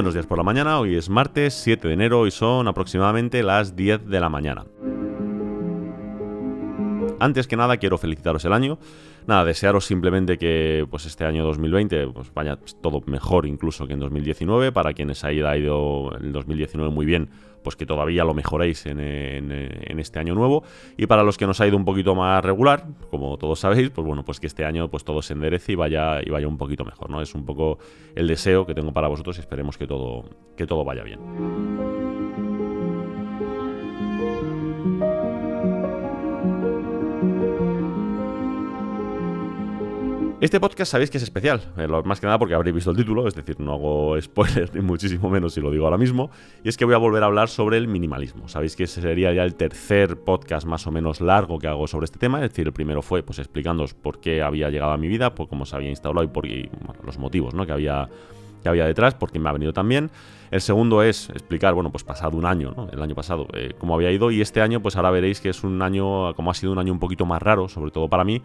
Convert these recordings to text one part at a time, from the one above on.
Buenos días por la mañana, hoy es martes 7 de enero y son aproximadamente las 10 de la mañana. Antes que nada quiero felicitaros el año. Nada, desearos simplemente que pues este año 2020 pues, vaya todo mejor incluso que en 2019. Para quienes haya ido el 2019 muy bien, pues que todavía lo mejoréis en, este año nuevo. Y para los que nos ha ido un poquito más regular, como todos sabéis, pues bueno, pues que este año pues todo se enderece y vaya, y vaya un poquito mejor, ¿no? Es un poco el deseo que tengo para vosotros y esperemos que todo, que todo vaya bien. Este podcast sabéis que es especial, eh, más que nada porque habréis visto el título, es decir, no hago spoilers ni muchísimo menos si lo digo ahora mismo, y es que voy a volver a hablar sobre el minimalismo. Sabéis que ese sería ya el tercer podcast más o menos largo que hago sobre este tema, es decir, el primero fue pues explicándoos por qué había llegado a mi vida, por cómo se había instalado y por los motivos ¿no? que había que había detrás, porque me ha venido también. El segundo es explicar, bueno, pues pasado un año, ¿no? El año pasado, eh, cómo había ido. Y este año, pues ahora veréis que es un año, como ha sido un año un poquito más raro, sobre todo para mí,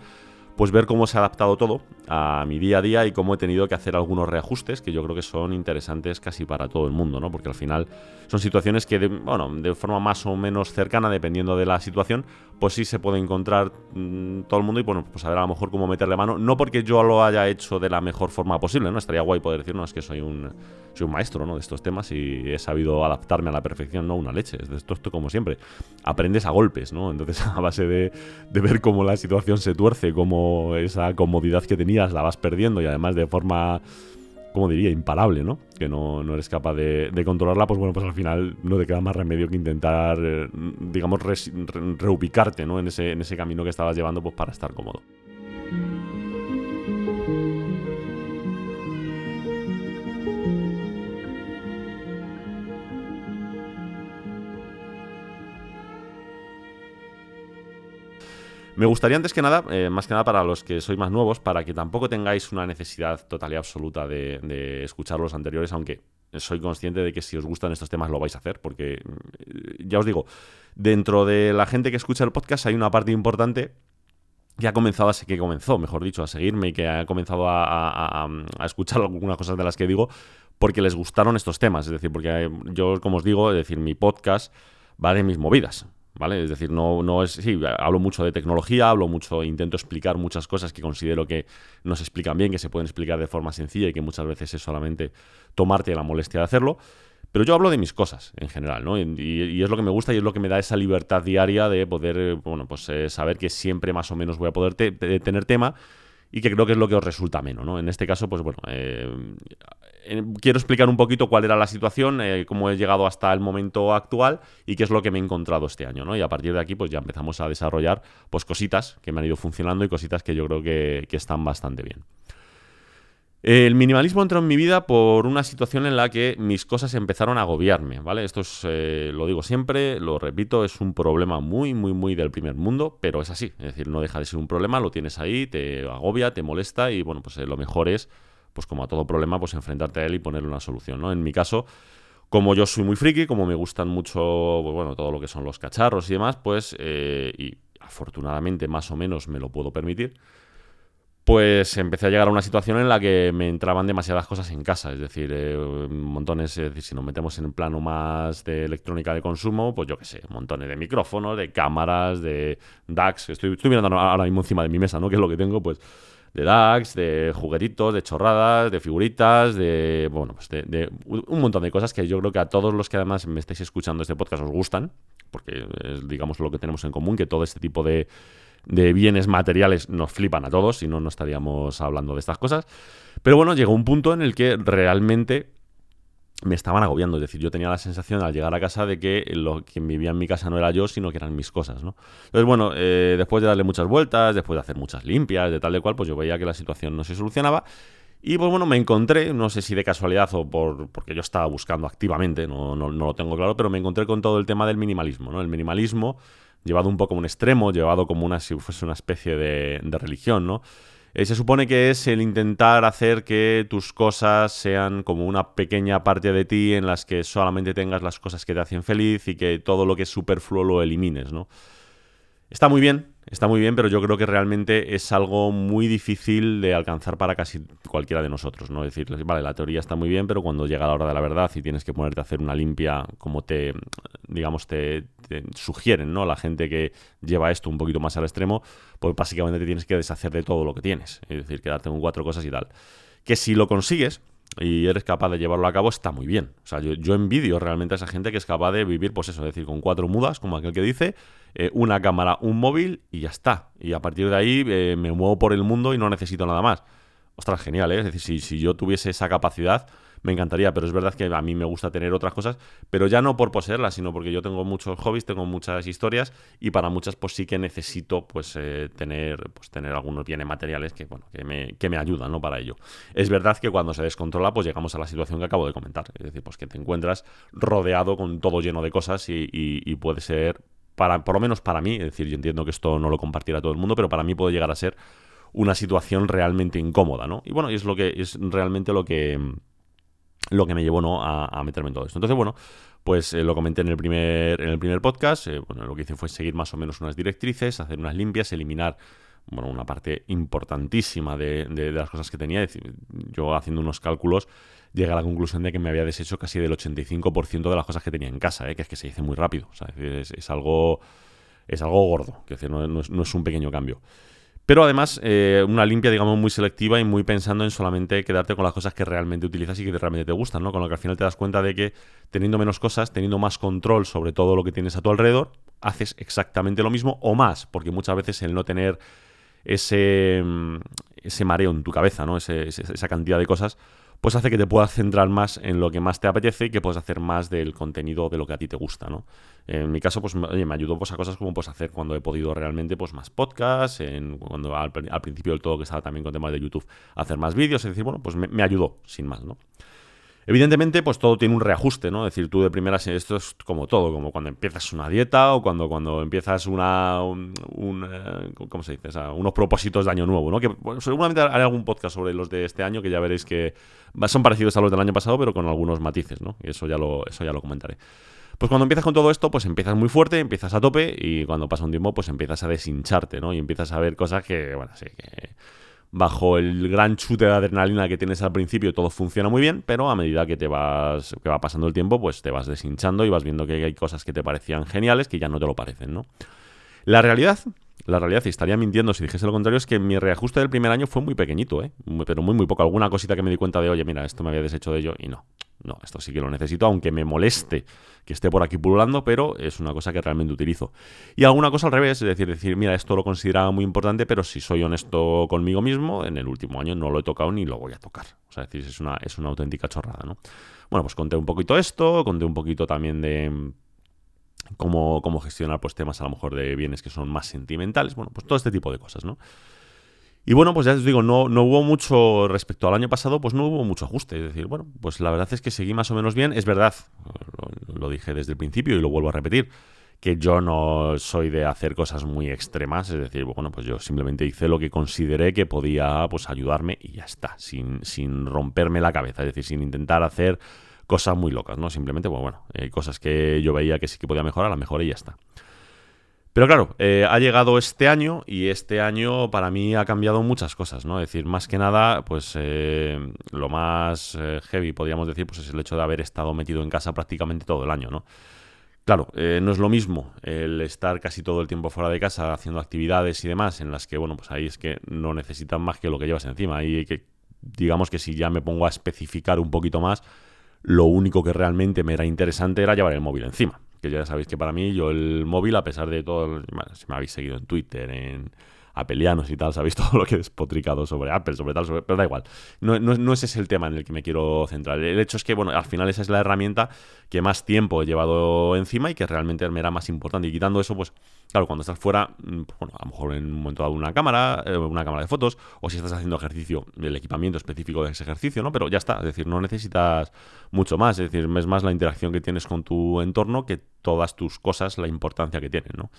pues ver cómo se ha adaptado todo a mi día a día y cómo he tenido que hacer algunos reajustes que yo creo que son interesantes casi para todo el mundo, ¿no? Porque al final son situaciones que, de, bueno, de forma más o menos cercana, dependiendo de la situación, pues sí se puede encontrar mm, todo el mundo y, bueno, pues a ver a lo mejor cómo meterle mano, no porque yo lo haya hecho de la mejor forma posible, ¿no? Estaría guay poder decir, no, es que soy un, soy un maestro, ¿no? De estos temas y he sabido adaptarme a la perfección, no una leche, es de esto, esto como siempre. Aprendes a golpes, ¿no? Entonces, a base de, de ver cómo la situación se tuerce, cómo esa comodidad que tenías la vas perdiendo y además de forma como diría, imparable, ¿no? Que no, eres capaz de, controlarla, pues bueno, pues al final no te queda más remedio que intentar, eh, digamos, reubicarte, ¿no? En ese, en ese camino que estabas llevando, pues para estar cómodo. Me gustaría antes que nada, eh, más que nada para los que sois más nuevos, para que tampoco tengáis una necesidad total y absoluta de, escuchar los anteriores, aunque soy consciente de que si os gustan estos temas lo vais a hacer, porque mm, ya os digo, dentro de la gente que escucha el podcast hay una parte importante que ha comenzado a que comenzó, mejor dicho, a seguirme y que ha comenzado a, a, escuchar algunas cosas de las que digo porque les gustaron estos temas. Es decir, porque yo, como os digo, es decir, mi podcast va de mis movidas. ¿Vale? Es decir, no, no es. Sí, hablo mucho de tecnología, hablo mucho, intento explicar muchas cosas que considero que no se explican bien, que se pueden explicar de forma sencilla y que muchas veces es solamente tomarte la molestia de hacerlo. Pero yo hablo de mis cosas en general, ¿no? Y, es lo que me gusta y es lo que me da esa libertad diaria de poder, bueno, pues eh, saber que siempre más o menos voy a poder tener tema y que creo que es lo que os resulta menos, ¿no? En este caso, pues bueno, eh, quiero explicar un poquito cuál era la situación, eh, cómo he llegado hasta el momento actual y qué es lo que me he encontrado este año, ¿no? Y a partir de aquí, pues ya empezamos a desarrollar, pues cositas que me han ido funcionando y cositas que yo creo que, están bastante bien. El minimalismo entró en mi vida por una situación en la que mis cosas empezaron a agobiarme, ¿vale? Esto es, eh, lo digo siempre, lo repito, es un problema muy, muy, muy del primer mundo, pero es así. Es decir, no deja de ser un problema, lo tienes ahí, te agobia, te molesta y, bueno, pues eh, lo mejor es pues como a todo problema, pues enfrentarte a él y ponerle una solución, ¿no? En mi caso, como yo soy muy friki, como me gustan mucho, pues bueno, todo lo que son los cacharros y demás, pues, eh, y afortunadamente más o menos me lo puedo permitir, pues empecé a llegar a una situación en la que me entraban demasiadas cosas en casa, es decir, eh, montones, es decir, si nos metemos en el plano más de electrónica de consumo, pues yo qué sé, montones de micrófonos, de cámaras, de DAX, estoy, estoy mirando ahora mismo encima de mi mesa, ¿no? Que es lo que tengo, pues de DAX, de juguetitos, de chorradas, de figuritas, de, bueno, pues de, un montón de cosas que yo creo que a todos los que además me estáis escuchando este podcast os gustan, porque es, digamos, lo que tenemos en común, que todo este tipo de, de bienes materiales nos flipan a todos, si no, no estaríamos hablando de estas cosas. Pero bueno, llegó un punto en el que realmente me estaban agobiando. Es decir, yo tenía la sensación al llegar a casa de que lo que vivía en mi casa no era yo, sino que eran mis cosas, ¿no? Entonces, bueno, eh, después de darle muchas vueltas, después de hacer muchas limpias, de tal de cual, pues yo veía que la situación no se solucionaba. Y pues bueno, me encontré, no sé si de casualidad o por, porque yo estaba buscando activamente, no, no, no lo tengo claro, pero me encontré con todo el tema del minimalismo, ¿no? El minimalismo llevado un poco a un extremo, llevado como una, si fuese una especie de, de religión, ¿no? Eh, se supone que es el intentar hacer que tus cosas sean como una pequeña parte de ti en las que solamente tengas las cosas que te hacen feliz y que todo lo que es superfluo lo elimines, ¿no? Está muy bien, está muy bien, pero yo creo que realmente es algo muy difícil de alcanzar para casi cualquiera de nosotros, ¿no? Decir, vale, la teoría está muy bien, pero cuando llega la hora de la verdad y tienes que ponerte a hacer una limpia como te, digamos, te, sugieren, ¿no? La gente que lleva esto un poquito más al extremo, pues básicamente te tienes que deshacer de todo lo que tienes, es decir, quedarte con cuatro cosas y tal. Que si lo consigues, y eres capaz de llevarlo a cabo, está muy bien. O sea, yo, envidio realmente a esa gente que es capaz de vivir, pues eso, es decir, con cuatro mudas, como aquel que dice, eh, una cámara, un móvil y ya está. Y a partir de ahí eh, me muevo por el mundo y no necesito nada más. Ostras, genial, ¿eh? Es decir, si, si yo tuviese esa capacidad, me encantaría, pero es verdad que a mí me gusta tener otras cosas, pero ya no por poseerlas, sino porque yo tengo muchos hobbies, tengo muchas historias y para muchas pues sí que necesito pues eh, tener pues tener algunos bienes materiales que bueno, que me, que me ayudan, ¿no? Para ello. Es verdad que cuando se descontrola pues llegamos a la situación que acabo de comentar, es decir, pues que te encuentras rodeado con todo lleno de cosas y, puede ser para, por lo menos para mí, es decir, yo entiendo que esto no lo compartirá todo el mundo, pero para mí puede llegar a ser una situación realmente incómoda, ¿no? Y bueno, es lo que es realmente lo que lo que me llevó ¿no? a, meterme en todo esto. Entonces, bueno, pues eh, lo comenté en el primer, en el primer podcast. Eh, bueno, lo que hice fue seguir más o menos unas directrices, hacer unas limpias, eliminar bueno, una parte importantísima de, las cosas que tenía. yo haciendo unos cálculos llegué a la conclusión de que me había deshecho casi del 85% de las cosas que tenía en casa, ¿eh? que es que se dice muy rápido. es, algo, es algo gordo, que no, no, no es un pequeño cambio. Pero además, eh, una limpia, digamos, muy selectiva y muy pensando en solamente quedarte con las cosas que realmente utilizas y que realmente te gustan, ¿no? Con lo que al final te das cuenta de que teniendo menos cosas, teniendo más control sobre todo lo que tienes a tu alrededor, haces exactamente lo mismo o más, porque muchas veces el no tener ese, mm, ese mareo en tu cabeza, ¿no? esa cantidad de cosas, pues hace que te puedas centrar más en lo que más te apetece y que puedas hacer más del contenido de lo que a ti te gusta, ¿no? En mi caso, pues oye, me ayudó pues, a cosas como pues hacer cuando he podido realmente pues más podcasts, en, cuando al, principio del todo que estaba también con temas de YouTube, hacer más vídeos, es decir, bueno, pues me, me ayudó, sin más, ¿no? Evidentemente, pues todo tiene un reajuste, ¿no? Es decir, tú de primeras, esto es como todo, como cuando empiezas una dieta o cuando, cuando empiezas una, un, eh, ¿cómo se dice? unos propósitos de año nuevo, ¿no? Que seguramente haré algún podcast sobre los de este año que ya veréis que son parecidos a los del año pasado, pero con algunos matices, ¿no? Y eso ya lo, eso ya lo comentaré. Pues cuando empiezas con todo esto, pues empiezas muy fuerte, empiezas a tope y cuando pasa un tiempo, pues empiezas a deshincharte, ¿no? Y empiezas a ver cosas que, bueno, sí, que bajo el gran chute de adrenalina que tienes al principio todo funciona muy bien, pero a medida que te vas que va pasando el tiempo, pues te vas deshinchando y vas viendo que hay cosas que te parecían geniales que ya no te lo parecen, ¿no? La realidad, la realidad, y estaría mintiendo si dijese lo contrario, es que mi reajuste del primer año fue muy pequeñito, ¿eh? pero muy, muy poco. Alguna cosita que me di cuenta de, oye, mira, esto me había deshecho de ello, y no. No, esto sí que lo necesito, aunque me moleste que esté por aquí pululando, pero es una cosa que realmente utilizo. Y alguna cosa al revés, es decir, decir, mira, esto lo consideraba muy importante, pero si soy honesto conmigo mismo, en el último año no lo he tocado ni lo voy a tocar. O sea, es decir, es una, es una auténtica chorrada, ¿no? Bueno, pues conté un poquito esto, conté un poquito también de cómo, cómo gestionar pues temas a lo mejor de bienes que son más sentimentales, bueno, pues todo este tipo de cosas, ¿no? Y bueno, pues ya os digo, no, no hubo mucho respecto al año pasado, pues no hubo mucho ajuste. Es decir, bueno, pues la verdad es que seguí más o menos bien. Es verdad, lo, dije desde el principio y lo vuelvo a repetir, que yo no soy de hacer cosas muy extremas. Es decir, bueno, pues yo simplemente hice lo que consideré que podía pues ayudarme y ya está, sin, sin romperme la cabeza. Es decir, sin intentar hacer cosas muy locas, ¿no? Simplemente, pues bueno, hay cosas que yo veía que sí que podía mejorar, a la mejor y ya está. Pero claro, eh, ha llegado este año y este año para mí ha cambiado muchas cosas, ¿no? Es decir, más que nada, pues eh, lo más eh, heavy, podríamos decir, pues es el hecho de haber estado metido en casa prácticamente todo el año, ¿no? Claro, no es lo mismo el estar casi todo el tiempo fuera de casa haciendo actividades y demás, en las que, bueno, pues ahí es que no necesitan más que lo que llevas encima. Ahí que, digamos que si ya me pongo a especificar un poquito más, lo único que realmente me era interesante era llevar el móvil encima que ya sabéis que para mí yo el móvil, a pesar de todo, si me habéis seguido en Twitter, en apelianos y tal, sabéis todo lo que he despotricado sobre Apple, sobre tal, pero da igual. No, no, ese es el tema en el que me quiero centrar. El hecho es que, bueno, al final esa es la herramienta que más tiempo he llevado encima y que realmente me era más importante. Y quitando eso, pues, claro, cuando estás fuera, mm, pues, bueno, a lo mejor en un momento dado una cámara, eh, una cámara de fotos, o si estás haciendo ejercicio, el equipamiento específico de ese ejercicio, ¿no? Pero ya está, es decir, no necesitas mucho más, es decir, es más la interacción que tienes con tu entorno que todas tus cosas, la importancia que tienen, ¿no?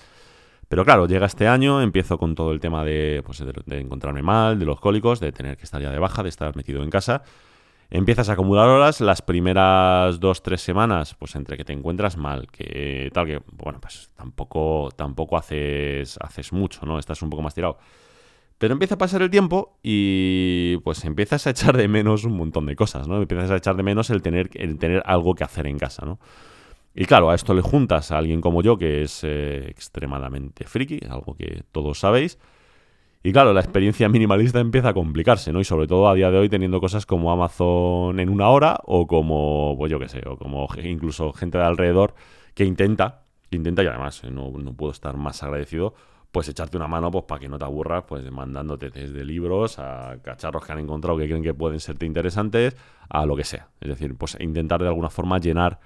Pero claro, llega este año, empiezo con todo el tema de, pues, de, encontrarme mal, de los cólicos, de tener que estar ya de baja, de estar metido en casa. Empiezas a acumular horas, las primeras dos, tres semanas, pues entre que te encuentras mal, que tal, que, bueno, pues tampoco, tampoco haces, haces mucho, ¿no? Estás un poco más tirado. Pero empieza a pasar el tiempo y pues empiezas a echar de menos un montón de cosas, ¿no? Empiezas a echar de menos el tener, el tener algo que hacer en casa, ¿no? Y claro, a esto le juntas a alguien como yo, que es eh, extremadamente friki, algo que todos sabéis. Y claro, la experiencia minimalista empieza a complicarse, ¿no? Y sobre todo a día de hoy teniendo cosas como Amazon en una hora o como, pues yo qué sé, o como incluso gente de alrededor que intenta, que intenta y además eh, no, no puedo estar más agradecido, pues echarte una mano pues para que no te aburras, pues mandándote desde libros a cacharros que han encontrado que creen que pueden serte interesantes, a lo que sea. Es decir, pues intentar de alguna forma llenar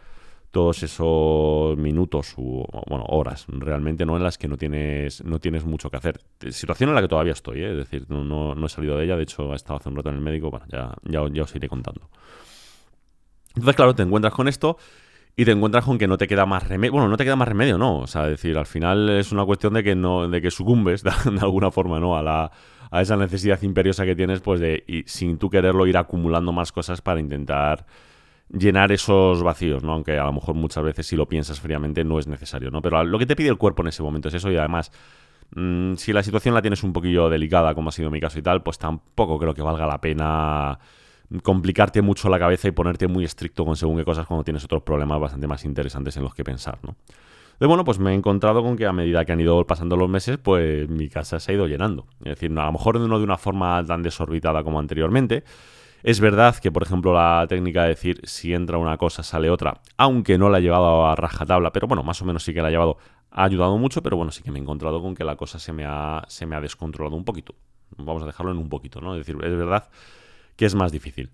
todos esos minutos o bueno, horas realmente no en las que no tienes no tienes mucho que hacer. Situación en la que todavía estoy, ¿eh? es decir, no, no, he salido de ella, de hecho he estado hace un rato en el médico, bueno, ya, ya, ya os iré contando. Entonces, claro, te encuentras con esto y te encuentras con que no te queda más remedio. Bueno, no te queda más remedio, no. O sea, decir, al final es una cuestión de que no, de que sucumbes de, alguna forma, ¿no? A la a esa necesidad imperiosa que tienes, pues de y, sin tú quererlo ir acumulando más cosas para intentar llenar esos vacíos, ¿no? Aunque a lo mejor muchas veces si lo piensas fríamente no es necesario, ¿no? Pero lo que te pide el cuerpo en ese momento es eso y además mmm, si la situación la tienes un poquillo delicada como ha sido mi caso y tal, pues tampoco creo que valga la pena complicarte mucho la cabeza y ponerte muy estricto con según qué cosas cuando tienes otros problemas bastante más interesantes en los que pensar, ¿no? De bueno, pues me he encontrado con que a medida que han ido pasando los meses, pues mi casa se ha ido llenando. Es decir, a lo mejor no de una forma tan desorbitada como anteriormente, es verdad que, por ejemplo, la técnica de decir si entra una cosa, sale otra, aunque no la he llevado a rajatabla, pero bueno, más o menos sí que la he llevado, ha ayudado mucho, pero bueno, sí que me he encontrado con que la cosa se me ha, se me ha descontrolado un poquito. Vamos a dejarlo en un poquito, ¿no? Es decir, es verdad que es más difícil.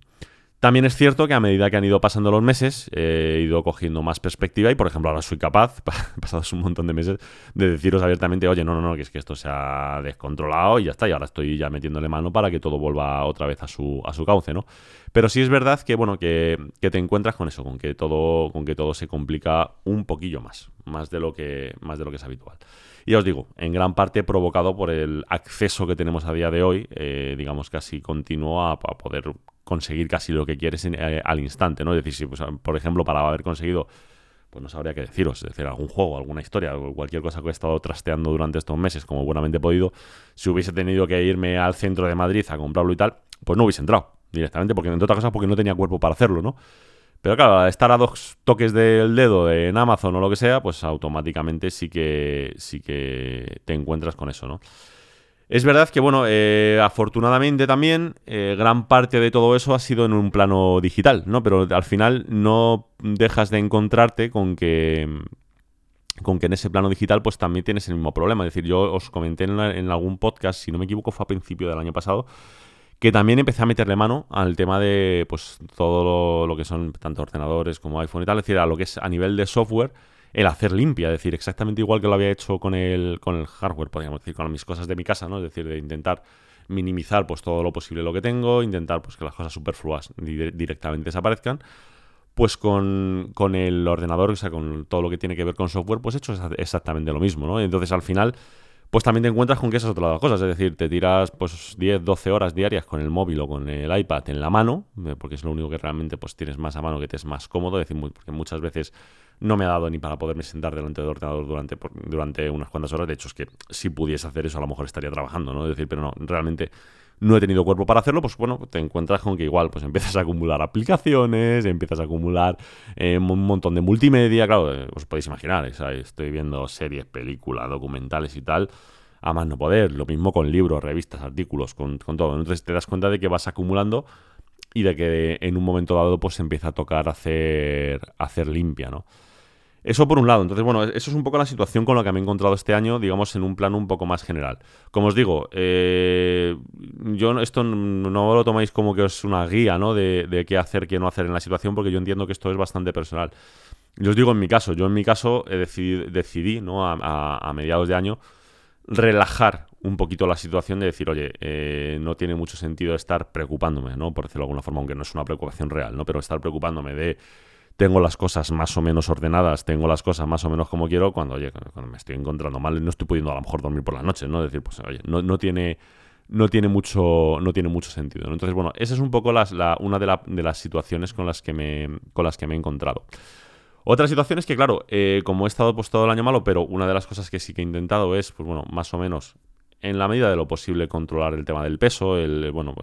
También es cierto que a medida que han ido pasando los meses, he ido cogiendo más perspectiva y, por ejemplo, ahora soy capaz, pasados un montón de meses, de deciros abiertamente, oye, no, no, no, que es que esto se ha descontrolado y ya está, y ahora estoy ya metiéndole mano para que todo vuelva otra vez a su, a su cauce, ¿no? Pero sí es verdad que, bueno, que, que te encuentras con eso, con que todo, con que todo se complica un poquillo más, más de lo que, más de lo que es habitual. Y os digo, en gran parte provocado por el acceso que tenemos a día de hoy, eh, digamos casi continuo, a, a, poder conseguir casi lo que quieres en, eh, al instante, ¿no? Es decir, si, pues, por ejemplo, para haber conseguido, pues no sabría qué deciros, es decir, algún juego, alguna historia, cualquier cosa que he estado trasteando durante estos meses, como buenamente he podido, si hubiese tenido que irme al centro de Madrid a comprarlo y tal, pues no hubiese entrado directamente, porque entre otras cosas porque no tenía cuerpo para hacerlo, ¿no? Pero claro, estar a dos toques del dedo en Amazon o lo que sea, pues automáticamente sí que, sí que te encuentras con eso, ¿no? Es verdad que, bueno, eh, afortunadamente también, eh, gran parte de todo eso ha sido en un plano digital, ¿no? Pero al final no dejas de encontrarte con que con que en ese plano digital pues también tienes el mismo problema. Es decir, yo os comenté en, en algún podcast, si no me equivoco fue a principio del año pasado, que también empecé a meterle mano al tema de pues todo lo, que son tanto ordenadores como iPhone y tal, es decir, a lo que es a nivel de software, el hacer limpia, es decir, exactamente igual que lo había hecho con el, con el hardware, podríamos decir, con mis cosas de mi casa, ¿no? Es decir, de intentar minimizar pues todo lo posible lo que tengo, intentar pues que las cosas superfluas directamente desaparezcan. Pues con, con, el ordenador, o sea, con todo lo que tiene que ver con software, pues he hecho exactamente lo mismo, ¿no? Entonces al final pues también te encuentras con que esas otras cosas. Es decir, te tiras pues 10, 12 horas diarias con el móvil o con el iPad en la mano, eh, porque es lo único que realmente pues tienes más a mano, que te es más cómodo. Es decir, porque muchas veces no me ha dado ni para poderme sentar delante del ordenador durante, durante unas cuantas horas. De hecho, es que si pudiese hacer eso, a lo mejor estaría trabajando, ¿no? Es decir, pero no, realmente no he tenido cuerpo para hacerlo, pues bueno, te encuentras con que igual pues empiezas a acumular aplicaciones, empiezas a acumular eh, un montón de multimedia, claro, eh, os podéis imaginar, estoy viendo series, películas, documentales y tal, a más no poder, lo mismo con libros, revistas, artículos, con, con todo. Entonces te das cuenta de que vas acumulando y de que en un momento dado pues empieza a tocar hacer, hacer limpia, ¿no? Eso por un lado. Entonces, bueno, eso es un poco la situación con la que me he encontrado este año, digamos, en un plano un poco más general. Como os digo, eh, yo esto no lo tomáis como que es una guía, ¿no? De, qué hacer, qué no hacer en la situación, porque yo entiendo que esto es bastante personal. Yo os digo en mi caso, yo en mi caso decidí, decidí ¿no? A, mediados de año relajar un poquito la situación de decir, oye, eh, no tiene mucho sentido estar preocupándome, ¿no? Por decirlo de alguna forma, aunque no es una preocupación real, ¿no? Pero estar preocupándome de tengo las cosas más o menos ordenadas, tengo las cosas más o menos como quiero, cuando, oye, cuando me estoy encontrando mal, no estoy pudiendo a lo mejor dormir por la noche, ¿no? Decir, pues, oye, no, no tiene no tiene mucho, no tiene mucho sentido. Entonces, bueno, esa es un poco las, una de, las situaciones con las, que me, con las que me he encontrado. Otra situación es que, claro, eh, como he estado todo el año malo, pero una de las cosas que sí que he intentado es, pues bueno, más o menos, en la medida de lo posible, controlar el tema del peso, el, bueno,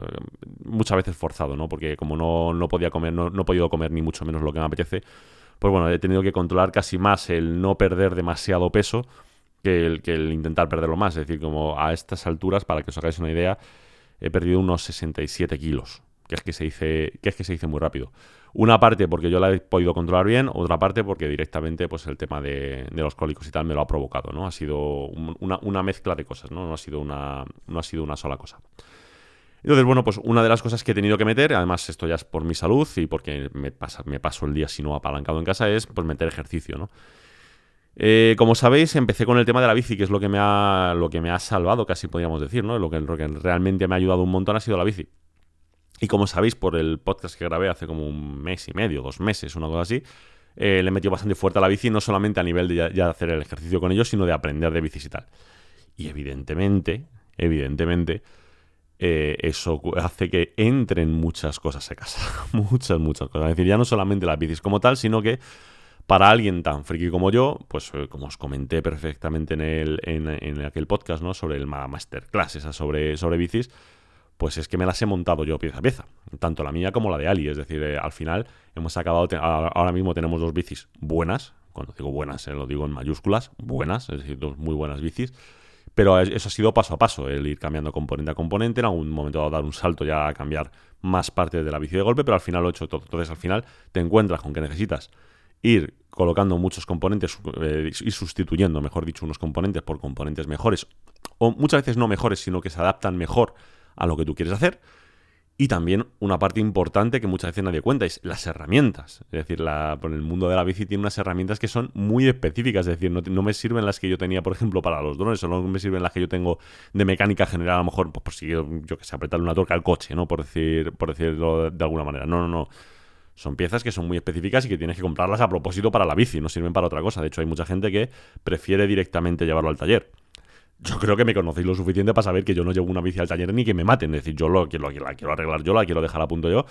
muchas veces forzado, ¿no? Porque como no, no podía comer, no, no he podido comer ni mucho menos lo que me apetece, pues bueno, he tenido que controlar casi más el no perder demasiado peso que el, que el intentar perderlo más. Es decir, como a estas alturas, para que os hagáis una idea, he perdido unos 67 kilos, que es que se dice, que es que se dice muy rápido. Una parte porque yo la he podido controlar bien, otra parte porque directamente pues el tema de, los cólicos y tal me lo ha provocado, ¿no? Ha sido una, mezcla de cosas, ¿no? No ha sido una, no ha sido una sola cosa. Entonces, bueno, pues una de las cosas que he tenido que meter, además esto ya es por mi salud y porque me, pasa, me paso el día si no apalancado en casa, es pues meter ejercicio, ¿no? Eh, como sabéis, empecé con el tema de la bici, que es lo que me ha, lo que me ha salvado, casi podríamos decir, ¿no? Lo que, lo que realmente me ha ayudado un montón ha sido la bici. Y como sabéis, por el podcast que grabé hace como un mes y medio, dos meses, una cosa así, eh, le he metido bastante fuerte a la bici, no solamente a nivel de ya, hacer el ejercicio con ellos, sino de aprender de bicis y tal. Y evidentemente, evidentemente, eh, eso hace que entren muchas cosas casa. muchas, muchas cosas. Es decir, ya no solamente las bicis como tal, sino que para alguien tan friki como yo, pues eh, como os comenté perfectamente en, el, en, aquel podcast, ¿no? Sobre el masterclass, esa sobre, sobre bicis, pues es que me las he montado yo pieza a pieza, tanto la mía como la de Ali. Es decir, eh, al final hemos acabado, ahora mismo tenemos dos bicis buenas, cuando digo buenas, eh, lo digo en mayúsculas, buenas, es decir, dos muy buenas bicis. Pero eso ha sido paso a paso, el ir cambiando componente a componente, en algún momento dado dar un salto ya a cambiar más parte de la bici de golpe, pero al final lo he hecho todo. Entonces al final te encuentras con que necesitas ir colocando muchos componentes eh, y sustituyendo, mejor dicho, unos componentes por componentes mejores, o muchas veces no mejores, sino que se adaptan mejor a lo que tú quieres hacer. Y también una parte importante que muchas veces nadie cuenta es las herramientas. Es decir, la, por el mundo de la bici tiene unas herramientas que son muy específicas. Es decir, no, me sirven las que yo tenía, por ejemplo, para los drones, solo me sirven las que yo tengo de mecánica general, a lo mejor, pues, por si yo, que sé, apretarle una tuerca al coche, ¿no? Por, decir, por decirlo de alguna manera. No, no, no. Son piezas que son muy específicas y que tienes que comprarlas a propósito para la bici, no sirven para otra cosa. De hecho, hay mucha gente que prefiere directamente llevarlo al taller. Yo creo que me conocéis lo suficiente para saber que yo no llevo una bici al taller ni que me maten. Es decir, yo lo, la quiero arreglar yo, la quiero dejar a punto yo.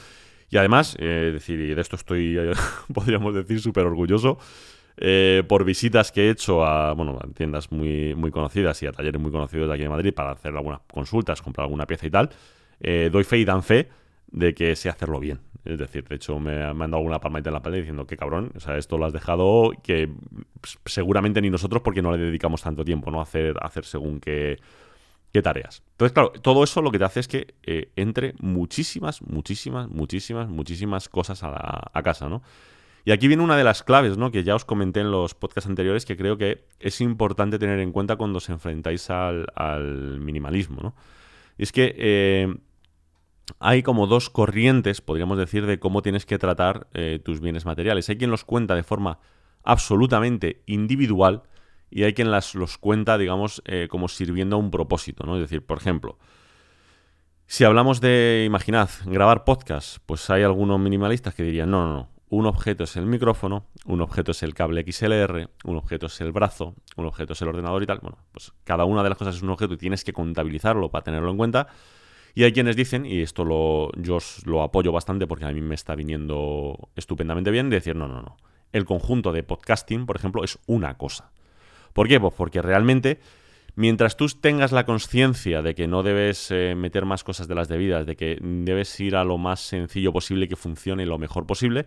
Y además, eh, decir, y de esto estoy, eh, podríamos decir, súper orgulloso. Eh, por visitas que he hecho a, bueno, a tiendas muy, muy conocidas y a talleres muy conocidos de aquí de Madrid para hacer algunas consultas, comprar alguna pieza y tal, doy fe y dan fe de que sé hacerlo bien. Es decir, de hecho me, han dado alguna palmadita en la pared diciendo que cabrón, o sea, esto lo has dejado que seguramente ni nosotros porque no le dedicamos tanto tiempo, ¿no? A hacer, hacer según qué, qué tareas. Entonces, claro, todo eso lo que te hace es que eh, entre muchísimas, muchísimas, muchísimas, muchísimas cosas a, a, casa, ¿no? Y aquí viene una de las claves, ¿no? Que ya os comenté en los podcasts anteriores que creo que es importante tener en cuenta cuando os enfrentáis al, al minimalismo, ¿no? Y es que eh, hay como dos corrientes, podríamos decir, de cómo tienes que tratar eh, tus bienes materiales. Hay quien los cuenta de forma absolutamente individual y hay quien las, los cuenta, digamos, eh, como sirviendo a un propósito, ¿no? Es decir, por ejemplo, si hablamos de, imaginad, grabar podcast, pues hay algunos minimalistas que dirían, no, no, no, un objeto es el micrófono, un objeto es el cable XLR, un objeto es el brazo, un objeto es el ordenador y tal. Bueno, pues cada una de las cosas es un objeto y tienes que contabilizarlo para tenerlo en cuenta. Y hay quienes dicen, y esto lo, yo lo apoyo bastante porque a mí me está viniendo estupendamente bien, de decir, no, no, no. El conjunto de podcasting, por ejemplo, es una cosa. ¿Por qué? Pues porque realmente, mientras tú tengas la conciencia de que no debes eh, meter más cosas de las debidas, de que debes ir a lo más sencillo posible que funcione lo mejor posible,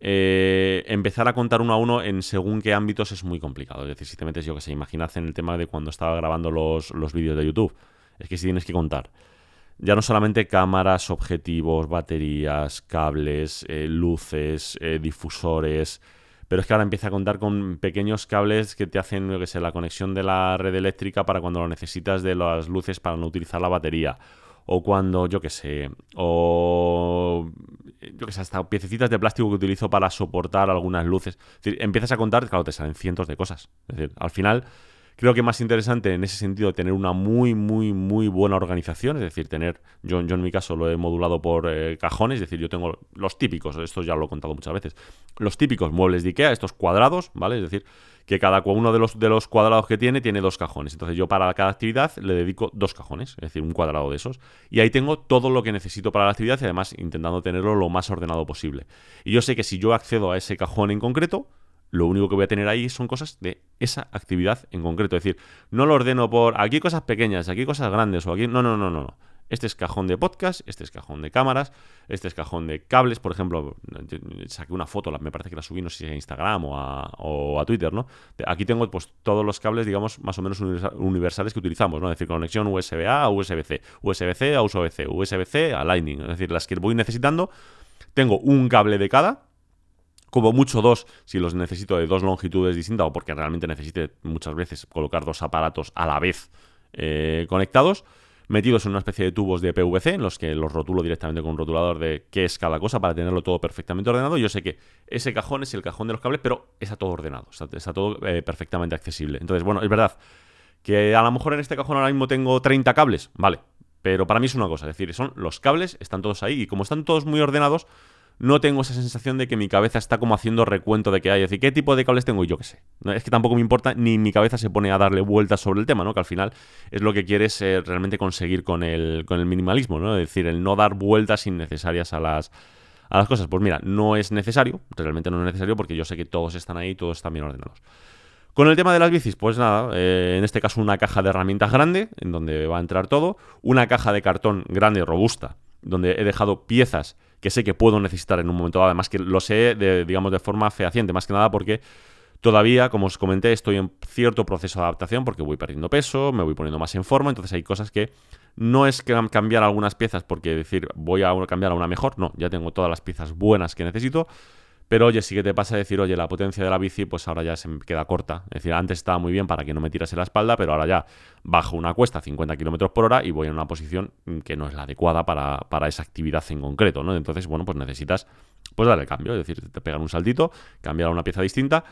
eh, empezar a contar uno a uno en según qué ámbitos es muy complicado. Es decir, si te metes, yo que sé, imaginad en el tema de cuando estaba grabando los, los vídeos de YouTube. Es que si tienes que contar ya no solamente cámaras, objetivos, baterías, cables, eh, luces, eh, difusores, pero es que ahora empieza a contar con pequeños cables que te hacen, yo que sé, la conexión de la red eléctrica para cuando lo necesitas de las luces para no utilizar la batería. O cuando, yo que sé, o yo que sé, hasta piececitas de plástico que utilizo para soportar algunas luces. Es decir, empiezas a contar, claro, te salen cientos de cosas. Es decir, al final Creo que más interesante en ese sentido tener una muy, muy, muy buena organización, es decir, tener, yo, yo en mi caso lo he modulado por eh, cajones, es decir, yo tengo los típicos, esto ya lo he contado muchas veces, los típicos muebles de Ikea, estos cuadrados, ¿vale? Es decir, que cada uno de los, de los cuadrados que tiene tiene dos cajones. Entonces yo para cada actividad le dedico dos cajones, es decir, un cuadrado de esos. Y ahí tengo todo lo que necesito para la actividad y además intentando tenerlo lo más ordenado posible. Y yo sé que si yo accedo a ese cajón en concreto, lo único que voy a tener ahí son cosas de esa actividad en concreto. Es decir, no lo ordeno por aquí cosas pequeñas, aquí cosas grandes o aquí... No, no, no, no. no. Este es cajón de podcast, este es cajón de cámaras, este es cajón de cables. Por ejemplo, saqué una foto, me parece que la subí, no sé si a Instagram o a, Twitter, ¿no? Aquí tengo pues todos los cables, digamos, más o menos universales que utilizamos, ¿no? Es decir, conexión USB-A a USB-C, USB-C a USB-C, USB-C a Lightning. Es decir, las que voy necesitando, tengo un cable de cada, como mucho dos, si los necesito de dos longitudes distintas o porque realmente necesite muchas veces colocar dos aparatos a la vez eh, conectados metidos en una especie de tubos de PVC en los que los rotulo directamente con un rotulador de qué es cada cosa para tenerlo todo perfectamente ordenado. Yo sé que ese cajón es el cajón de los cables, pero está todo ordenado, está, todo eh, perfectamente accesible. Entonces, bueno, es verdad que a lo mejor en este cajón ahora mismo tengo 30 cables, vale, pero para mí es una cosa, es decir, son los cables, están todos ahí y como están todos muy ordenados, no tengo esa sensación de que mi cabeza está como haciendo recuento de que hay. Es decir, ¿qué tipo de cables tengo? Y yo qué sé. Es que tampoco me importa, ni mi cabeza se pone a darle vueltas sobre el tema, ¿no? Que al final es lo que quieres eh, realmente conseguir con el, con el minimalismo, ¿no? Es decir, el no dar vueltas innecesarias a las, a las cosas. Pues mira, no es necesario, realmente no es necesario porque yo sé que todos están ahí, todos están bien ordenados. Con el tema de las bicis, pues nada, eh, en este caso una caja de herramientas grande, en donde va a entrar todo, una caja de cartón grande, robusta, donde he dejado piezas que sé que puedo necesitar en un momento dado. Además que lo sé, de, digamos, de forma fehaciente, más que nada porque todavía, como os comenté, estoy en cierto proceso de adaptación porque voy perdiendo peso, me voy poniendo más en forma, entonces hay cosas que no es cambiar algunas piezas porque decir voy a cambiar a una mejor, no, ya tengo todas las piezas buenas que necesito pero oye, sí que te pasa a decir, oye, la potencia de la bici, pues ahora ya se me queda corta. Es decir, antes estaba muy bien para que no me tirase la espalda, pero ahora ya bajo una cuesta a 50 km por hora y voy en una posición que no es la adecuada para, para, esa actividad en concreto, ¿no? Entonces, bueno, pues necesitas pues darle cambio, es decir, te pegan un saltito, cambiar a una pieza distinta.